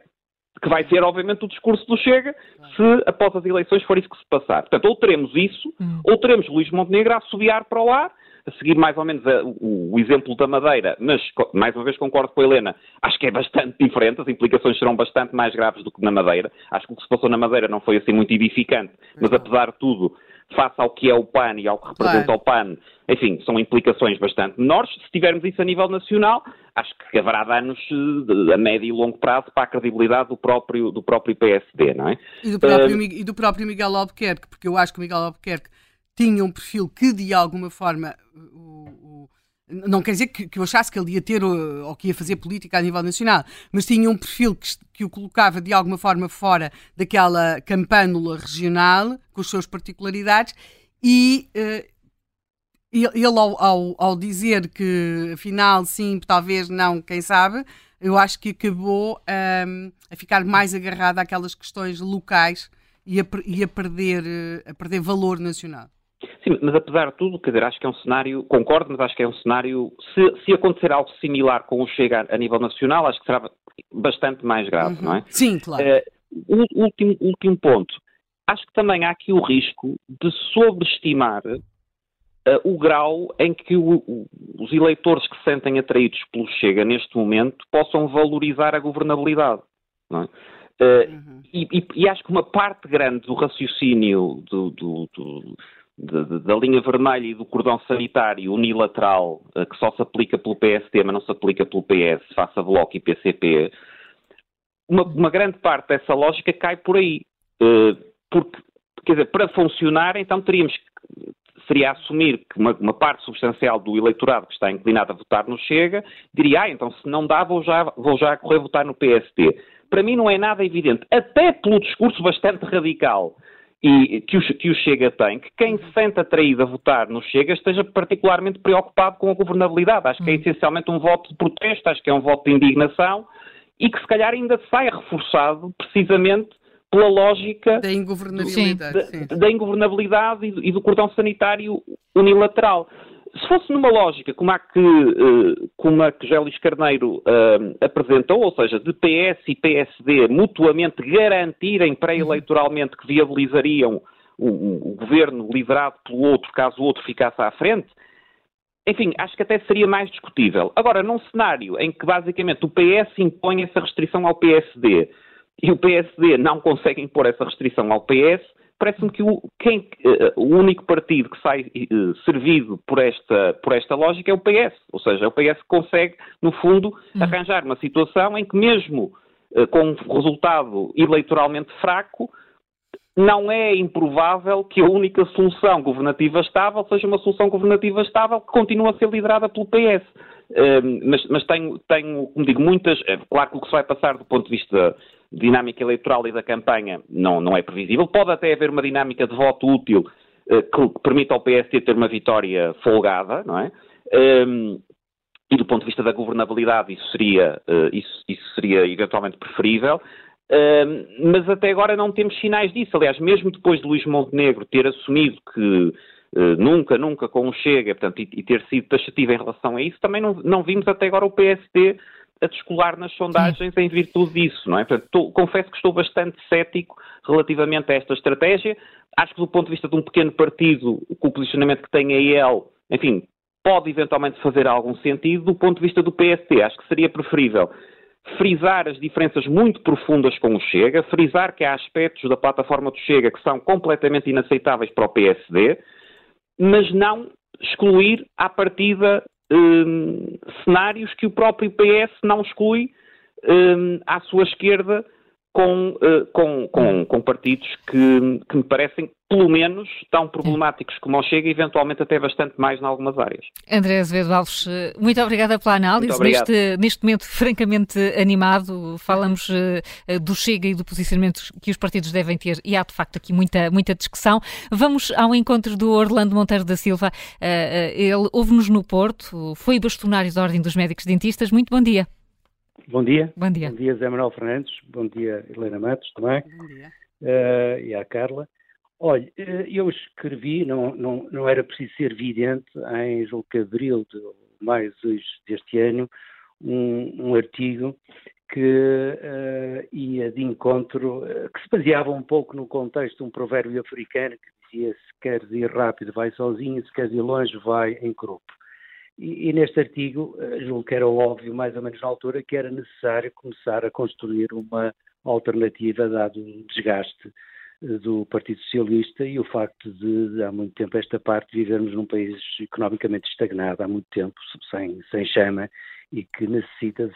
que vai ser, obviamente, o discurso do Chega se após as eleições for isso que se passar. Portanto, ou teremos isso, hum. ou teremos Luís Montenegro a assobiar para o ar a seguir mais ou menos a, o, o, exemplo da Madeira, mas mais uma vez concordo com a Helena, acho que é bastante diferente, as implicações serão bastante mais graves do que na Madeira. Acho que o que se passou na Madeira não foi assim muito edificante, mas apesar de tudo, face ao que é o PAN e ao que representa claro. o PAN, enfim, são implicações bastante menores. Se tivermos isso a nível nacional, acho que haverá danos eh, a médio e longo prazo para a credibilidade do próprio, do próprio PSD, não é? E do próprio, uh, e do próprio Miguel Albuquerque, porque eu acho que o Miguel Albuquerque tinha um perfil que, de alguma forma, o, o, não quer dizer que, que, eu achasse que ele ia ter ou que ia fazer política a nível nacional, mas tinha um perfil que, que o colocava de alguma forma fora daquela campânula regional, com as suas particularidades, e uh, ele, ao, ao, ao, dizer que afinal sim, talvez não, quem sabe, eu acho que acabou um, ehm, a ficar mais agarrado àquelas questões locais e a, e a, perder, eh, a perder valor nacional. Sim, mas apesar de tudo, quer dizer, acho que é um cenário, concordo, mas acho que é um cenário, se, se acontecer algo similar com o Chega a nível nacional, acho que será bastante mais grave, uhum. não é? Sim, claro. Uh, último, último ponto. Acho que também há aqui o risco de sobreestimar uh, o grau em que o, o, os eleitores que se sentem atraídos pelo Chega neste momento possam valorizar a governabilidade. Não é? Uh, uhum. e, e, e, acho que uma parte grande do raciocínio do, do, do, da linha vermelha e do cordão sanitário unilateral uh, que só se aplica pelo PST, mas não se aplica pelo PS, faça Bloco e PCP, uma, uma grande parte dessa lógica cai por aí. Uh, porque, quer dizer, para funcionar, então teríamos que, seria assumir que uma, uma, parte substancial do eleitorado que está inclinado a votar no Chega diria, ah, então se não dá, vou já, vou já correr votar no PST. Para mim não é nada evidente, até pelo discurso bastante radical e que o, que o Chega tem, que quem se sente atraído a votar no Chega esteja particularmente preocupado com a governabilidade. Acho que é hum. essencialmente um voto de protesto, acho que é um voto de indignação e que se calhar ainda sai reforçado precisamente pela lógica da ingovernabilidade, sim. Da, da, ingovernabilidade e, e do cordão sanitário unilateral se fosse numa lógica como a que, uh, como a que Gélis Carneiro uh, apresentou, ou seja, de PS e PSD mutuamente garantirem pré-eleitoralmente que viabilizariam o, o, governo liderado pelo outro, caso o outro ficasse à frente, enfim, acho que até seria mais discutível. Agora, num cenário em que basicamente o PS impõe essa restrição ao PSD e o PSD não consegue impor essa restrição ao PS, parece-me que o, quem, uh, o único partido que sai uh, servido por esta, por esta lógica é o PS. Ou seja, o PS consegue, no fundo, uhum. arranjar uma situação em que, mesmo uh, com um resultado eleitoralmente fraco, não é improvável que a única solução governativa estável seja uma solução governativa estável que continua a ser liderada pelo PS. mas, mas tenho, tenho, como digo, muitas. Claro que o que se vai passar do ponto de vista dinâmica eleitoral e da campanha não, não é previsível. Pode até haver uma dinâmica de voto útil eh, que, permita ao PSD ter uma vitória folgada, não é? Um, e do ponto de vista da governabilidade isso seria, uh, isso, isso, seria eventualmente preferível. Um, mas até agora não temos sinais disso. Aliás, mesmo depois de Luís Montenegro ter assumido que uh, nunca, nunca com o Chega, portanto, e, e, ter sido taxativo em relação a isso, também não, não vimos até agora o PSD a descolar nas sondagens em virtude disso, não é? Portanto, tô, confesso que estou bastante cético relativamente a esta estratégia. Acho que do ponto de vista de um pequeno partido, com o posicionamento que tem a ele, enfim, pode eventualmente fazer algum sentido. Do ponto de vista do PST, acho que seria preferível frisar as diferenças muito profundas com o Chega, frisar que há aspectos da plataforma do Chega que são completamente inaceitáveis para o PSD, mas não excluir à partida um, cenários que o próprio PS não exclui um, à sua esquerda com, uh, com, com, com, partidos que, que me parecem pelo menos tão problemáticos como o Chega, eventualmente até bastante mais em algumas áreas. André Azevedo Alves, muito obrigada pela análise. Neste, neste momento francamente animado, falamos uh, do Chega e do posicionamento que os partidos devem ter e há de facto aqui muita, muita discussão. Vamos ao encontro do Orlando Monteiro da Silva. Uh, ele ouve-nos no Porto, foi bastonário da Ordem dos Médicos Dentistas. Muito bom dia. Bom dia. Bom dia. Bom dia, Zé Manuel Fernandes. Bom dia, Helena Matos também. Bom dia. Uh, e à Carla. Olha, eh, eu escrevi, não, não, não era preciso ser evidente, em julgo que abril de mais deste ano, um, um artigo que uh, ia de encontro, uh, que se baseava um pouco no contexto de um provérbio africano que dizia se queres ir rápido vai sozinho, se queres ir longe vai em grupo. E, e neste artigo, uh, julgo que era óbvio, mais ou menos na altura, que era necessário começar a construir uma alternativa dado o desgaste do Partido Socialista e o facto de, há muito tempo, esta parte, vivermos num país economicamente estagnado, há muito tempo, sem, sem chama, e que necessita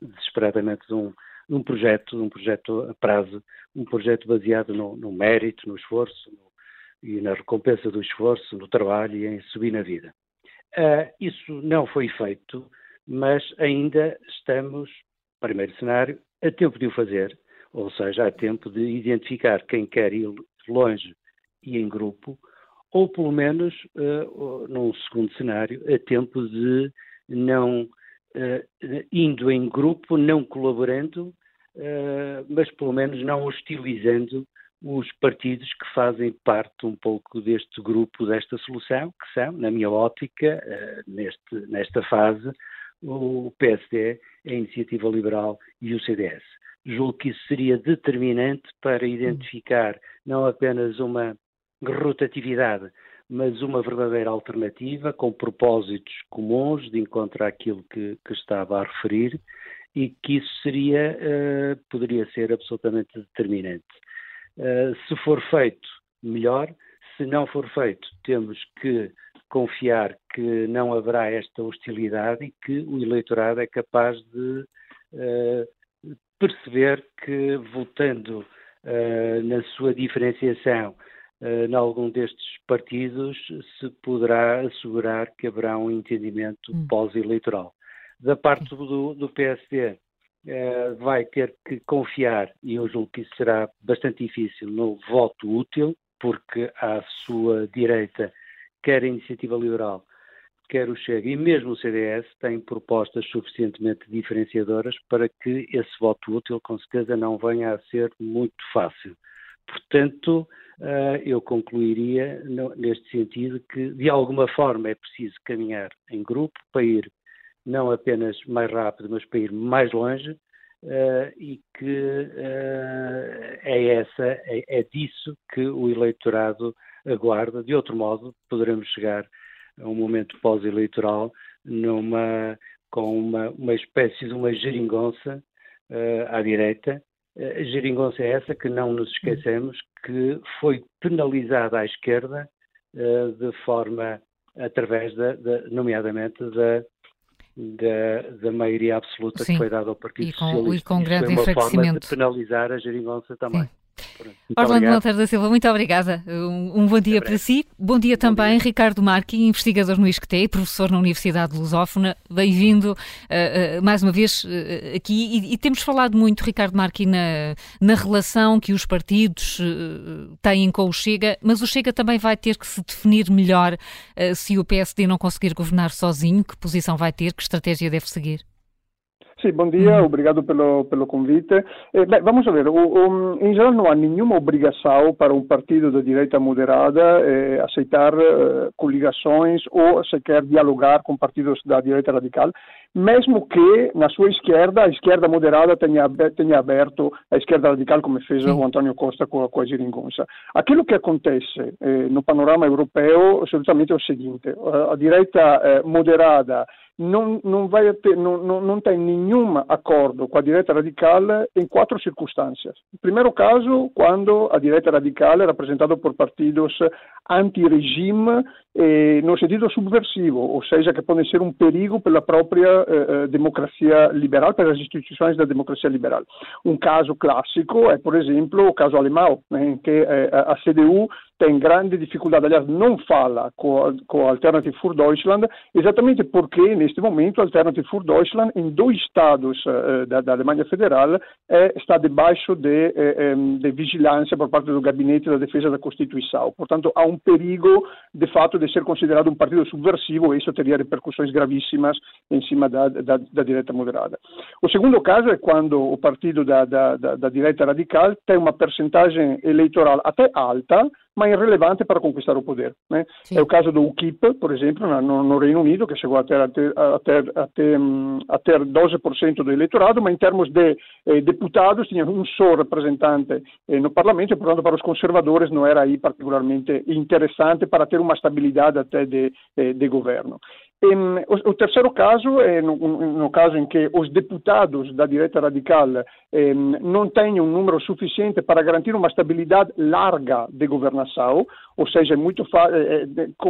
desesperadamente de um, um projeto, um projeto a prazo, um projeto baseado no, no mérito, no esforço no, e na recompensa do esforço, no trabalho e em subir na vida. Uh, isso não foi feito, mas ainda estamos, primeiro cenário, a tempo de o fazer, ou seja, há tempo de identificar quem quer ir longe e em grupo, ou pelo menos, uh, num segundo cenário, a tempo de não uh, indo em grupo, não colaborando, mas pelo menos não hostilizando os partidos que fazem parte um pouco deste grupo, desta solução, que são, na minha ótica, neste, nesta fase, o PSD, a Iniciativa Liberal e o CDS julgo que isso seria determinante para identificar não apenas uma rotatividade, mas uma verdadeira alternativa com propósitos comuns de encontrar aquilo que, que estava a referir e que isso seria, uh, poderia ser absolutamente determinante. Uh, se for feito, melhor. Se não for feito, temos que confiar que não haverá esta hostilidade e que o eleitorado é capaz de uh, perceber que, votando uh, na sua diferenciação uh, em algum destes partidos, se poderá assegurar que haverá um entendimento hum. pós-eleitoral. Da parte do, do PSD, eh, vai ter que confiar, e eu julgo que isso será bastante difícil, no voto útil, porque à sua direita, quer a Iniciativa Liberal, quer o Chega e mesmo o CDS têm propostas suficientemente diferenciadoras para que esse voto útil, com certeza, não venha a ser muito fácil. Portanto, eh, eu concluiria neste sentido que, de alguma forma, é preciso caminhar em grupo para ir não apenas mais rápido, mas para ir mais longe, Uh, e que uh, é essa, é, é, disso que o eleitorado aguarda. De outro modo, poderemos chegar a um momento pós-eleitoral numa com uma, uma espécie de uma geringonça uh, à direita. A geringonça é essa que não nos esquecemos que foi penalizada à esquerda de forma através da, da nomeadamente da, da, da, maioria absoluta Sim. que foi dada ao Partido e com, Socialista. E com grande foi uma forma de penalizar a geringonça também. Sim. Orlando Monteiro da Silva, muito obrigada. Um, um bom dia para si. Bom dia bom também, dia. Ricardo Marque, investigador no ISCTE, professor na Universidade Lusófona. Bem-vindo uh, uh, mais uma vez uh, aqui. E, e, temos falado muito, Ricardo Marque, na, na relação que os partidos têm com o Chega, mas o Chega também vai ter que se definir melhor se o PSD não conseguir governar sozinho. Que posição vai ter? Que estratégia deve seguir? Sim, bom dia, uhum. obrigado pelo, pelo convite. Eh, bem, vamos a ver, o, o, em geral não há nenhuma obrigação para um partido de direita moderada eh, aceitar eh, coligações ou sequer dialogar com partidos da direita radical, mesmo que na sua esquerda, a esquerda moderada tenha, tenha aberto a esquerda radical, como fez o Antônio Costa com, com a Geringonça. Aquilo que acontece eh, no panorama europeu, absolutamente é o seguinte, a, a direita eh, moderada não, não, vai ter, não, não, não tem nenhum acordo com a direita radical em quatro circunstâncias. O primeiro caso, quando a direita radical é representada por partidos anti-regime eh, no sentido subversivo, ou seja, que podem ser um perigo pela própria eh, eh democracia liberal, pelas instituições da democracia liberal. Um caso clássico é, por exemplo, o caso alemão, em que eh, a CDU tem grande dificuldade, aliás, não fala com, com a Alternative für Deutschland, exatamente porque, neste momento, a Alternative für Deutschland, em dois estados uh, da, da, Alemanha Federal, é, está debaixo de, uh, de, vigilância por parte do Gabinete da Defesa da Constituição. Portanto, há um perigo, de fato, de ser considerado um partido subversivo e isso teria repercussões gravíssimas em cima da, da, da direita moderada. O segundo caso é quando o partido da direita radical tem uma percentagem eleitoral até alta, ma irrilevante para conquistare o poder. Né? È il caso do UKIP, per esempio, no, no Reino Unido, che chegou a ter, a ter, a ter, a ter, a ter 12% do eleitorado, ma in termos de eh, deputados tinha um só representante eh, no Parlamento, e portanto para os conservadores não era aí particularmente interessante para ter uma estabilidade até de, eh, de governo. O, terceiro caso é no, caso em que os deputados da direita radical não têm um número suficiente para garantir uma estabilidade larga de governação, ou seja, é muito eh,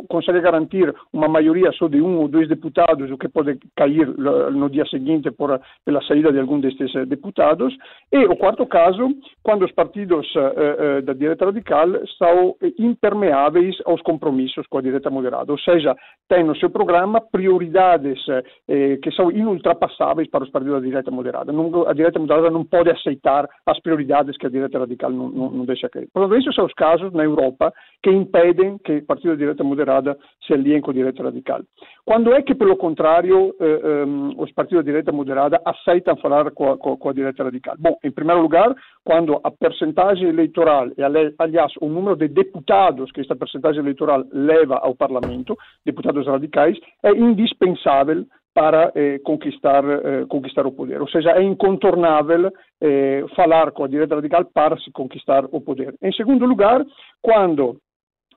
consegue garantir uma maioria só de um ou dois deputados, o que pode cair no dia seguinte por, pela saída de algum destes eh, deputados. E o quarto caso, quando os partidos eh, eh, da direita radical são impermeáveis aos compromissos com a direita moderada, ou seja, têm no seu programa prioridades eh, que são inultrapassáveis para os partidos da direita moderada. Não, a direita moderada não pode aceitar as prioridades que a direita radical não, não, não deixa cair. Portanto, esses são os casos na Europa que impedem que o partido da direita moderada se aliem com a direita radical. Quando é que, pelo contrário, eh, eh, os partidos da direita moderada aceitam falar com a, com a radical? Bom, em primeiro lugar, quando a percentagem eleitoral e, aliás, o número de deputados que esta percentagem eleitoral leva ao Parlamento, deputados radicais, é indispensável para eh, conquistar, eh, conquistar o poder. Ou seja, é incontornável eh, falar com a direita radical para se conquistar o poder. Em segundo lugar, quando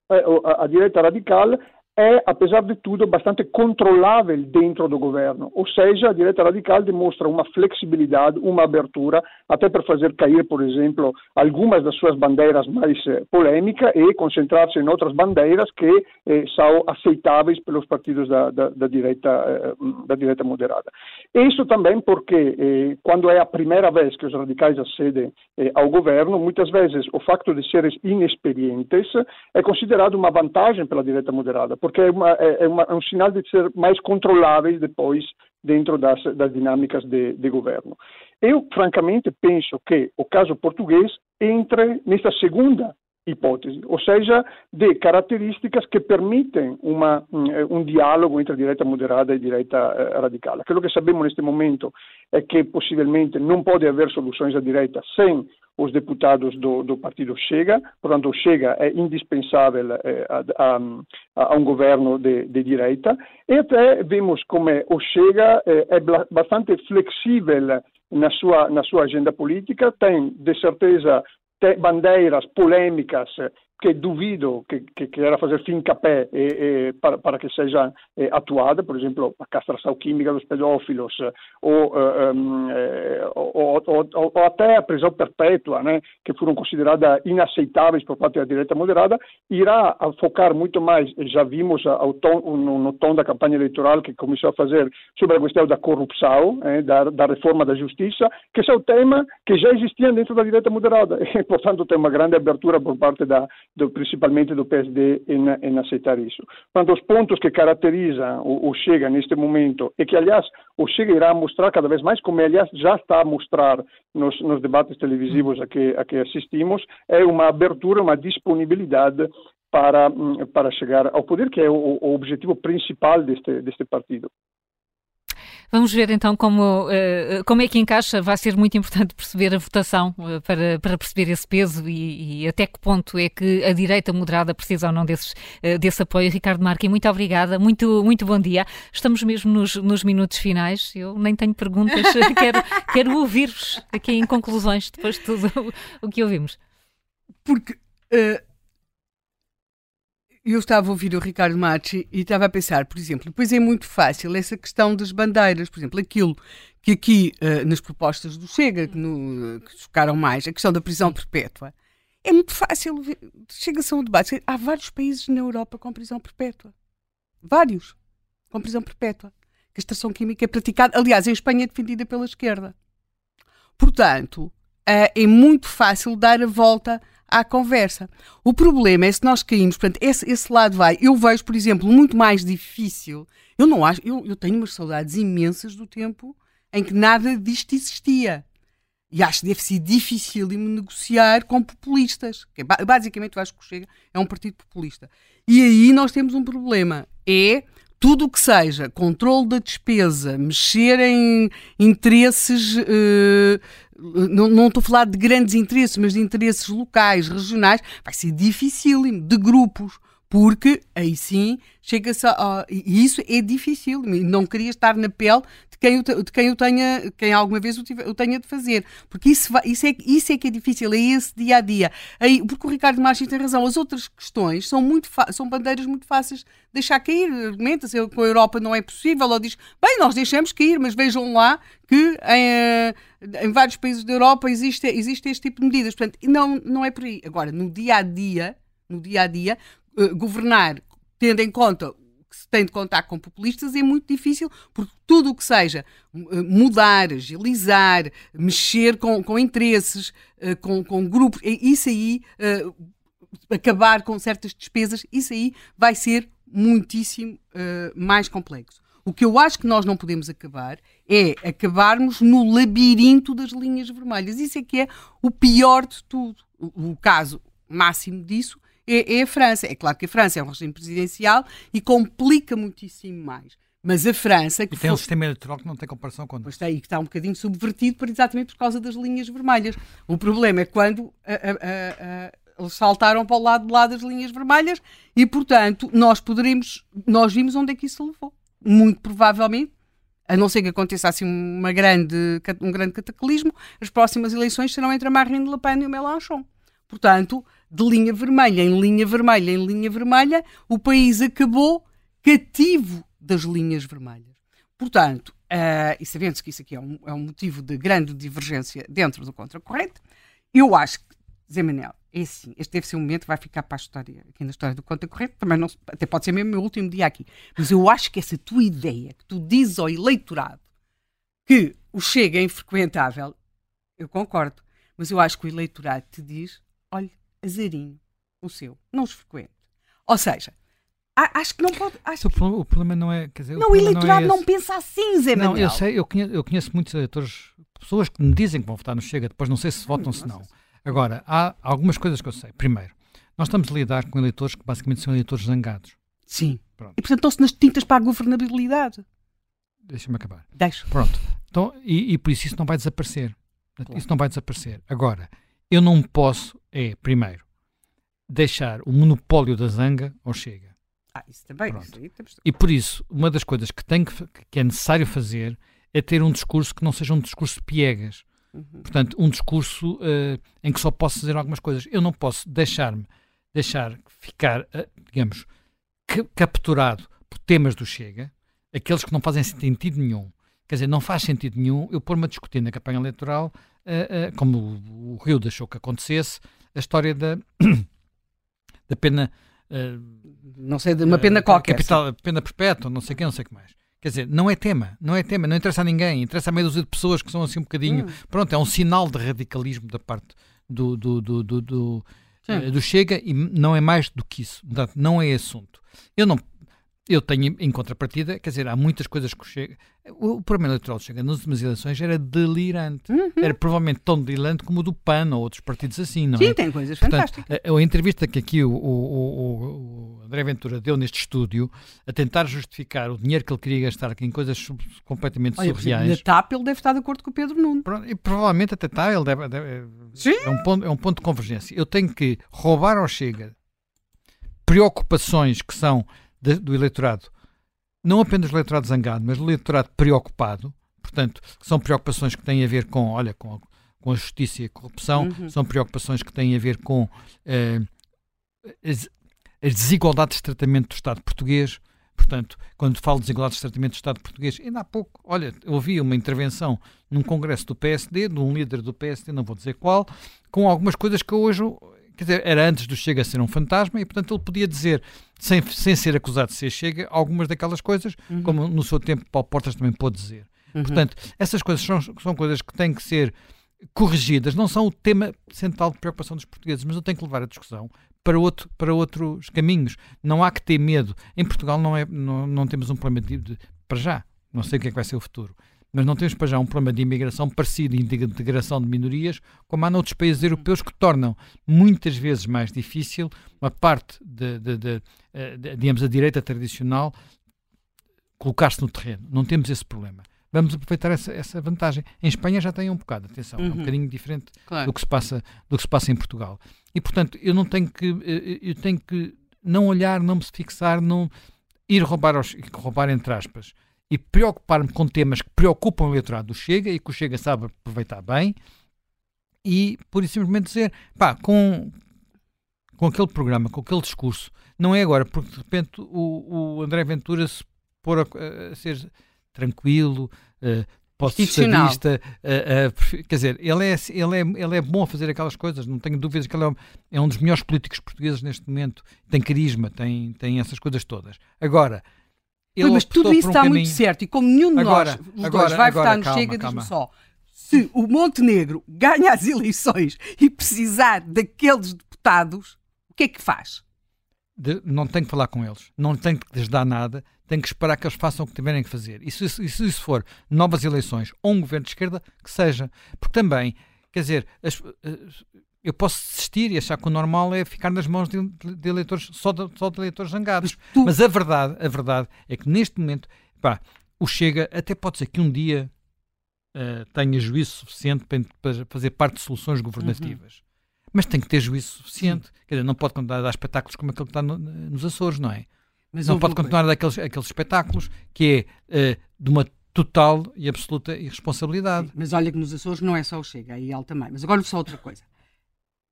eh, a direita radical é, apesar de tudo, bastante controlável dentro do governo. Ou seja, a direita radical demonstra uma flexibilidade, uma abertura, até para fazer cair, por exemplo, algumas das suas bandeiras mais eh, polêmicas e concentrar-se em outras bandeiras que eh, são aceitáveis pelos partidos da, da, da, direita, eh, da direita moderada. Isso também porque, eh, quando é a primeira vez que os radicais acedem eh, ao governo, muitas vezes o facto de serem inexperientes é considerado uma vantagem pela direita moderada porque é, uma, é, é, uma, é um sinal de ser mais controláveis depois dentro das, das dinâmicas de, de, governo. Eu, francamente, penso que o caso português entre nesta segunda hipótese, ou seja, de características que permitem uma, um, um, diálogo entre direita moderada e direita eh, radical. Aquilo que sabemos neste momento é que possivelmente não pode haver soluções à direita sem os deputados do, do partido Chega, portanto Chega é indispensável eh, a, a, a, um governo de, de, direita, e até vemos como o Chega eh, é bastante flexível na sua, na sua agenda política, tem de certeza bandeiras polêmicas che duvido che, che era fazer fim capé e, e, para, para, que seja eh, atuada, por exemplo, a castração química dos pedófilos ou, um, eh, ou, ou, ou, até a prisão perpétua, né, que foram consideradas inaceitáveis por parte da direita moderada, irá focar muito mais, já vimos tom, no, no, tom da campanha eleitoral que começou a fazer sobre a questão da corrupção, eh, da, da, reforma da justiça, que é o tema que já existia dentro da direita moderada. E, portanto, tem uma grande abertura por parte da do, principalmente do PSD, em, em, aceitar isso. Quando os pontos que caracterizam o, o, Chega neste momento, e que, aliás, o Chega irá mostrar cada vez mais, como, aliás, já está a mostrar nos, nos debates televisivos a que, a que assistimos, é uma abertura, uma disponibilidade para, para chegar ao poder, que é o, o objetivo principal deste, deste partido. Vamos ver então como, uh, como é que encaixa. Vai ser muito importante perceber a votação uh, para, para perceber esse peso e, e, até que ponto é que a direita moderada precisa ou não desses, uh, desse apoio. Ricardo Marque, muito obrigada, muito, muito bom dia. Estamos mesmo nos, nos minutos finais. Eu nem tenho perguntas, quero, quero ouvir-vos aqui em conclusões depois de tudo o que ouvimos. Porque eu estava a ouvir o Ricardo Machi e estava a pensar, por exemplo, depois é muito fácil essa questão das bandeiras, por exemplo, aquilo que aqui uh, nas propostas do Chega, que, no, que chocaram mais, a questão da prisão perpétua, é muito fácil, chega-se a um debate. Há vários países na Europa com prisão perpétua. Vários com prisão perpétua. Castração química é praticada, aliás, em Espanha é defendida pela esquerda. Portanto, uh, é muito fácil dar a volta à conversa. O problema é se nós caímos, portanto, esse, esse lado vai. Eu vejo, por exemplo, muito mais difícil. Eu não acho, eu, eu tenho umas saudades imensas do tempo em que nada disto existia. E acho que deve ser difícil de negociar com populistas. Que é, basicamente, eu acho que o Chega é um partido populista. E aí nós temos um problema. É tudo o que seja controle da despesa, mexer em interesses. Uh, não, não estou a falar de grandes interesses, mas de interesses locais, regionais, vai ser dificílimo, de grupos, porque aí sim chega-se a. E isso é difícil. Não queria estar na pele de quem, de quem eu tenha, quem alguma vez eu, tenha de fazer. Porque isso, isso, é, isso é que é difícil, é esse dia a dia. Aí, porque o Ricardo Martins tem razão, as outras questões são, muito são bandeiras muito fáceis de deixar cair. Argumenta-se com a Europa não é possível, ou diz, bem, nós deixamos cair, mas vejam lá que em, eh, em vários países da Europa existe, existe este tipo de medidas. Portanto, não, não é por aí. Agora, no dia a dia, no dia a dia, uh, governar tendo em conta que se tem de contar com populistas é muito difícil, porque tudo o que seja eh, mudar, agilizar, mexer com, com interesses, uh, com, com grupos, isso aí, acabar com certas despesas, isso aí vai ser muitíssimo mais complexo. O que eu acho que nós não podemos acabar é acabarmos no labirinto das linhas vermelhas. Isso é que é o pior de tudo. O caso máximo disso é, é a França. É claro que a França é um regime presidencial e complica muitíssimo mais. Mas a França. Que e tem um sistema eleitoral que não tem comparação com. Pois tem, que está um bocadinho subvertido por, exatamente por causa das linhas vermelhas. O problema é quando a, a, a, eles saltaram para o lado de lá das linhas vermelhas e, portanto, nós poderemos. Nós vimos onde é que isso levou. Muito provavelmente, a não ser que aconteça assim uma grande, um grande cataclismo, as próximas eleições serão entre a Marine Le Pen e o Mélenchon. Portanto, de linha vermelha em linha vermelha em linha vermelha, o país acabou cativo das linhas vermelhas. Portanto, uh, e sabendo-se que isso aqui é um, é um, motivo de grande divergência dentro do contracorrente, eu acho que, Zé Manel, é assim, este deve ser um momento que vai ficar para a história, aqui na história do contracorrente, também não, até pode ser mesmo o meu último dia aqui, mas eu acho que essa tua ideia, que tu dizes ao eleitorado que o Chega é infrequentável, eu concordo, mas eu acho que o eleitorado te diz, olha, azarinho, o seu, não os frequente. Ou seja, acho que não pode. Acho que... o, problema não é. Quer dizer, não, o, o eleitorado não, é não, pensa assim, Zé Não, eu sei, eu conheço, eu conheço muitos eleitores, pessoas que me dizem que vão votar no Chega, depois não sei se votam ou se não. Agora, há algumas coisas que eu sei. Primeiro, nós estamos a lidar com eleitores que basicamente são eleitores zangados. Sim. Pronto. E portanto estão-se nas tintas para a governabilidade. Deixa-me acabar. Deixa. Pronto. Então, e, e por isso isso não vai desaparecer. Claro. Isso não vai desaparecer. Agora, eu não posso, é, primeiro, deixar o monopólio da zanga ao Chega. Ah, isso também. Isso temos... E por isso, uma das coisas que, tem que, que é necessário fazer é ter um discurso que não seja um discurso piegas. Uhum. Portanto, um discurso uh, em que só posso dizer algumas coisas. Eu não posso deixar-me, deixar ficar, uh, digamos, capturado por temas do Chega, aqueles que não fazem sentido nenhum. Quer dizer, não faz sentido nenhum eu pôr-me a discutir na campanha eleitoral, uh, como o, o Rio deixou que acontecesse, a história da da pena. Uh, não sei, de uma pena qualquer. Capital, pena perpétua, não sei o que, não sei o que mais. Quer dizer, não é tema, não é tema, não interessa a ninguém, interessa a meia dúzia de pessoas que são assim um bocadinho. Hum. Pronto, é um sinal de radicalismo da parte do, do, do, do, do, do Chega e não é mais do que isso. Portanto, não é assunto. Eu não, eu tenho em contrapartida, quer dizer, há muitas coisas que chega. O, programa eleitoral chega nas últimas eleições era delirante. Uhum. Era provavelmente tão delirante como o do PAN ou outros partidos assim, não Sim, é? Sim, tem coisas Portanto, fantásticas. A, a, entrevista que aqui o, o, o, André Ventura deu neste estúdio a tentar justificar o dinheiro que ele queria gastar aqui em coisas completamente Olha, surreais. Na TAP ele deve estar de acordo com o Pedro Nuno. E provavelmente até está, ele deve, deve Sim. É um, ponto, é um ponto de convergência. Eu tenho que roubar ao Chega preocupações que são de, do eleitorado não apenas do eleitorado zangado, mas do eleitorado preocupado, portanto, são preocupações que têm a ver com, olha, com, com a justiça e a corrupção, uhum. são preocupações que têm a ver com uh, as, as desigualdades de tratamento do Estado português. Portanto, quando falo de desigualdades de tratamento do Estado português, ainda há pouco, olha, eu ouvi uma intervenção num congresso do PSD, de um líder do PSD, não vou dizer qual, com algumas coisas que hoje, quer dizer, era antes do Chega ser um fantasma e, portanto, ele podia dizer, sem, sem ser acusado de ser Chega, algumas daquelas coisas, uhum. como no seu tempo Paulo Portas também pôde dizer. Uhum. Portanto, essas coisas são, são coisas que têm que ser corrigidas, não são o tema central de preocupação dos portugueses, mas eu tenho que levar a discussão para, outro, para outros caminhos. Não há que ter medo. Em Portugal não, é, não, não temos um problema de, de, para já. Não sei o que é que vai ser o futuro. Mas não temos para já um problema de imigração parecido e de integração de minorias, como há noutros países europeus que tornam muitas vezes mais difícil uma parte, de, de, de, eh, de digamos, a direita tradicional colocar-se no terreno. Não temos esse problema vamos aproveitar essa, essa vantagem. Em Espanha já tem um bocado, atenção, uhum. é um uhum. bocadinho diferente claro. do, que se passa, do que se passa em Portugal. E, portanto, eu não tenho que, eu tenho que não olhar, não me fixar, não ir roubar, aos, roubar entre aspas, e preocupar-me com temas que preocupam o eleitorado do Chega e que o Chega sabe aproveitar bem e, por e simplesmente dizer, pá, com, com aquele programa, com aquele discurso, não é agora, porque de repente o, o André Ventura se pôr a, a ser tranquilo, uh, pós-estadista, uh, uh, quer dizer, ele é, ele, é, ele é bom a fazer aquelas coisas, não tenho dúvidas que ele é um, é um dos melhores políticos portugueses neste momento, tem carisma, tem, tem essas coisas todas. Agora, ele mas tudo isso um está caminho... muito certo, e como nenhum de agora, nós agora, dois vai agora, votar no calma, Chega, diz-me só, se o Montenegro ganha as eleições e precisar daqueles deputados, o que é que faz? De, não tem que falar com eles, não tem que lhes dar nada, tem que esperar que eles façam o que tiverem que fazer. E se, se isso for novas eleições ou um governo de esquerda, que seja. Porque também, quer dizer, as, eu posso desistir e achar que o normal é ficar nas mãos de, de eleitores, só de, só de eleitores zangados. Mas, tu... Mas, a verdade, a verdade é que neste momento, pá, o Chega até pode ser que um dia uh, tenha juízo suficiente para, para, fazer parte de soluções governativas. Uhum. Mas tem que ter juízo suficiente. Sim. Quer dizer, não pode dar espetáculos como aquele que está no, nos Açores, não é? Mas não pode continuar daqueles aqueles espetáculos que é uh, de uma total e absoluta irresponsabilidade. Sim, mas olha que nos Açores não é só o Chega, aí ele também. Mas agora só outra coisa.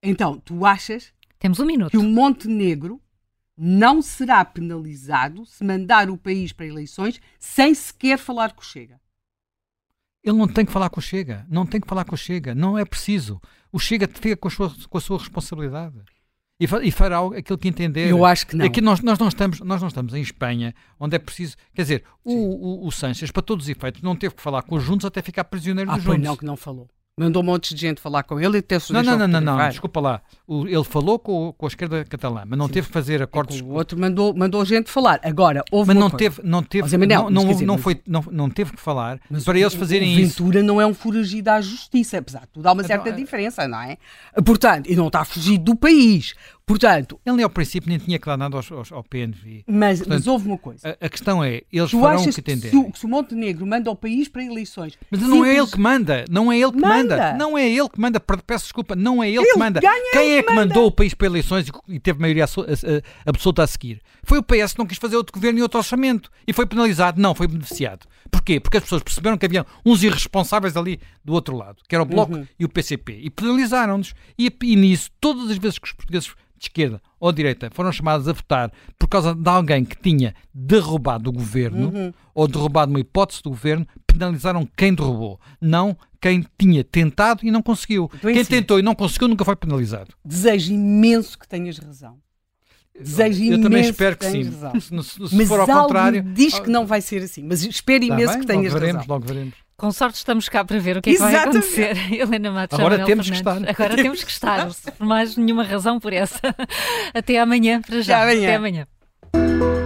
Então, tu achas Temos um minuto. que o Montenegro não será penalizado se mandar o país para eleições sem sequer falar com o Chega? Ele não tem que falar com o Chega. Não tem que falar com o Chega. Não é preciso. O Chega fica com a sua, com a sua responsabilidade e, fará aquilo que entender. Eu acho que não. Aqui nós, nós, não estamos, nós não estamos em Espanha, onde é preciso. Quer dizer, o, o, o, Sanches, para todos os efeitos, não teve que falar com os juntos até ficar prisioneiro ah, dos juntos. não, que não falou. Mandou um monte de gente falar com ele e até se Não, não, não, não, não, desculpa lá. O, ele falou com, com a esquerda catalã, mas não Sim. teve que fazer acordos. o outro mandou, mandou gente falar. Agora, houve Mas não teve, não teve, mas, não, não, dizer, não, foi, não, não teve que falar mas para eles fazerem o isso. Ventura não é um foragido à justiça, apesar de tudo há uma certa então, diferença, não é? Portanto, e não está fugido do país. Portanto, ele nem ao princípio nem tinha que dar nada ao, ao, ao PNV. Mas, Portanto, mas houve uma coisa. A, a questão é, eles tu farão o que entender. Se, se o Montenegro manda o país para eleições. Mas simples... não é ele que manda. Não é ele que manda. manda. Não é ele que manda. Peço desculpa, não é ele, ele que manda. Quem é que manda. mandou o país para eleições e, e teve maioria absoluta a seguir? Foi o PS que não quis fazer outro governo e outro orçamento. E foi penalizado. Não, foi beneficiado. Porquê? Porque as pessoas perceberam que havia uns irresponsáveis ali do outro lado, que era o Bloco uhum. e o PCP. E penalizaram-nos. E, e nisso, todas as vezes que os portugueses de esquerda ou de direita foram chamados a votar por causa de alguém que tinha derrubado o governo uhum. ou derrubado uma hipótese do governo, penalizaram quem derrubou, não quem tinha tentado e não conseguiu. Então, quem assim, tentou e não conseguiu nunca foi penalizado. Desejo imenso que tenhas razão. Desejo eu imenso também espero que, que sim. Razão. Se, se, se mas for ao contrário, diz que não vai ser assim, mas espero tá imenso bem, que tenhas logo veremos, razão. Logo veremos. Com sorte estamos cá para ver o que é que vai acontecer. Helena Matos, Agora Manuel temos Fernandes. que estar. Agora temos que estar, por mais nenhuma razão por essa. Até amanhã, para já. Até amanhã. Até amanhã.